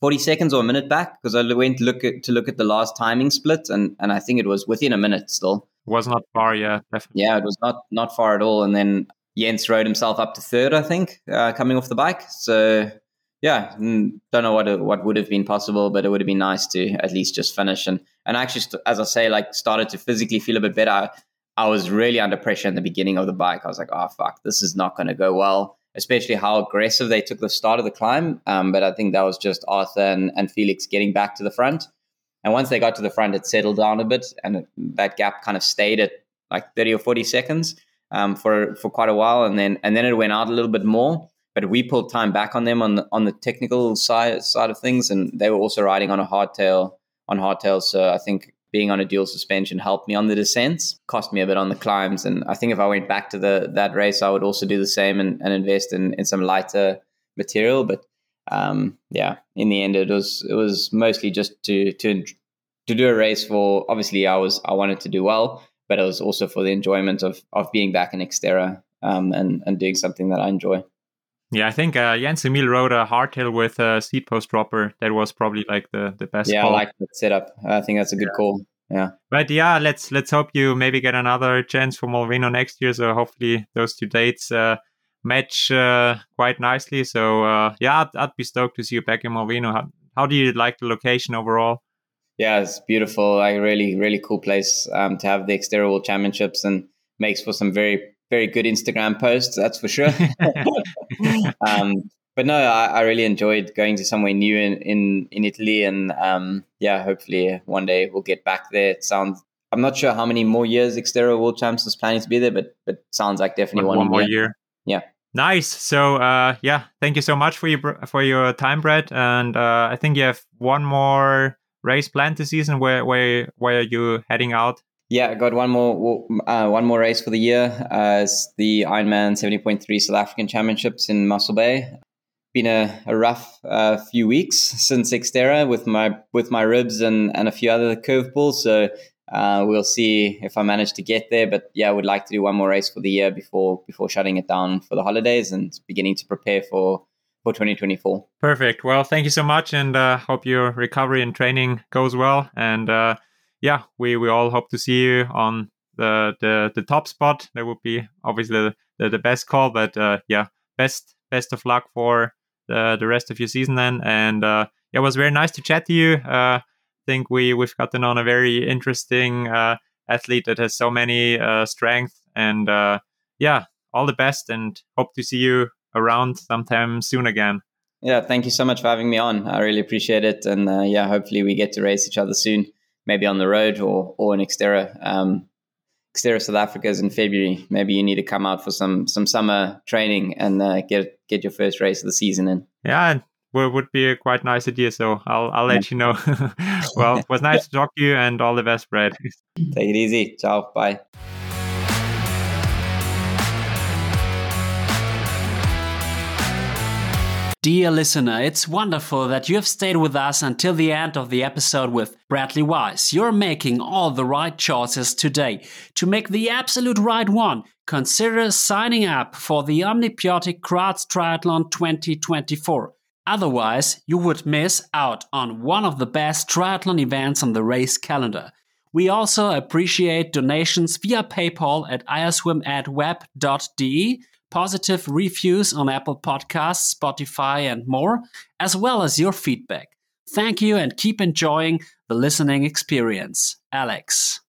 forty seconds or a minute back because I went to look at to look at the last timing split, and and I think it was within a minute still. It was not far, yeah, definitely. Yeah, it was not not far at all. And then Jens rode himself up to third, I think, uh, coming off the bike. So yeah, don't know what what would have been possible, but it would have been nice to at least just finish and and actually, as I say, like started to physically feel a bit better. I was really under pressure in the beginning of the bike. I was like, oh, fuck, this is not going to go well, especially how aggressive they took the start of the climb. Um, but I think that was just Arthur and, and Felix getting back to the front. And once they got to the front, it settled down a bit. And that gap kind of stayed at like 30 or 40 seconds um, for, for quite a while. And then, and then it went out a little bit more. But we pulled time back on them on the, on the technical side, side of things. And they were also riding on a hardtail on hardtail. So I think being on a dual suspension helped me on the descents, cost me a bit on the climbs. And I think if I went back to the that race, I would also do the same and, and invest in, in some lighter material. But um, yeah, in the end, it was it was mostly just to to to do a race for. Obviously, I was I wanted to do well, but it was also for the enjoyment of of being back in Xterra um, and and doing something that I enjoy. Yeah, I think uh, Jens Emil rode a hardtail with a seat post dropper. That was probably like the, the best. Yeah, call. I like that setup. I think that's a good yeah. call. Yeah. But yeah, let's let's hope you maybe get another chance for Molveno next year. So hopefully those two dates uh, match uh, quite nicely. So uh, yeah, I'd, I'd, be stoked to see you back in Molveno. How, how do you like the location overall? Yeah, it's beautiful. Like really, really cool place um, to have the Xterra World Championships and makes for some very very good Instagram posts, that's for sure. um, but no, I, I, really enjoyed going to somewhere new in in, in Italy, and um, yeah, hopefully one day we'll get back there. It sounds. I'm not sure how many more years Xterra World Champs is planning to be there, but but sounds like definitely one, one more year. year. Yeah. Nice. So uh, yeah, thank you so much for your for your time, Brett. And uh, I think you have one more race planned this season. Where where where are you heading out? Yeah, I got one more uh, one more race for the year. Uh, it's the Ironman 70.3 South African Championships in Mossel Bay. Been a, a rough uh, few weeks since Xterra with my with my ribs and, and a few other curveballs. So uh, we'll see if I manage to get there. But yeah, I would like to do one more race for the year before before shutting it down for the holidays and beginning to prepare for for 2024. Perfect. Well, thank you so much, and uh, hope your recovery and training goes well. And uh, yeah, we we all hope to see you on the the, the top spot. That would be obviously the, the, best call, but uh, yeah, best best of luck for the the rest of your season then. And uh, yeah, it was very nice to chat to you. Uh, I think we we've gotten on a very interesting uh, athlete that has so many uh, strengths and uh, yeah, all the best and hope to see you around sometime soon again. Yeah, thank you so much for having me on. I really appreciate it, and yeah, hopefully we get to race each other soon, maybe on the road or or in Xterra. Um, Xterra South Africa is in February. Maybe you need to come out for some some summer training and uh, get get your first race of the season in. Yeah, would would be a quite nice idea. So I'll I'll let you know. well, it was nice to talk to you, and all the best, Brad. Take it easy. Ciao. Bye. Dear listener, it's wonderful that you have stayed with us until the end of the episode with Bradley Weiss. You're making all the right choices today. To make the absolute right one, consider signing up for the OMNi-BiOTiC Graz Triathlon 2024. Otherwise, you would miss out on one of the best triathlon events on the race calendar. We also appreciate donations via PayPal at ioswim@web.de positive reviews on Apple Podcasts, Spotify, and more, as well as your feedback. Thank you and keep enjoying the listening experience. Alex.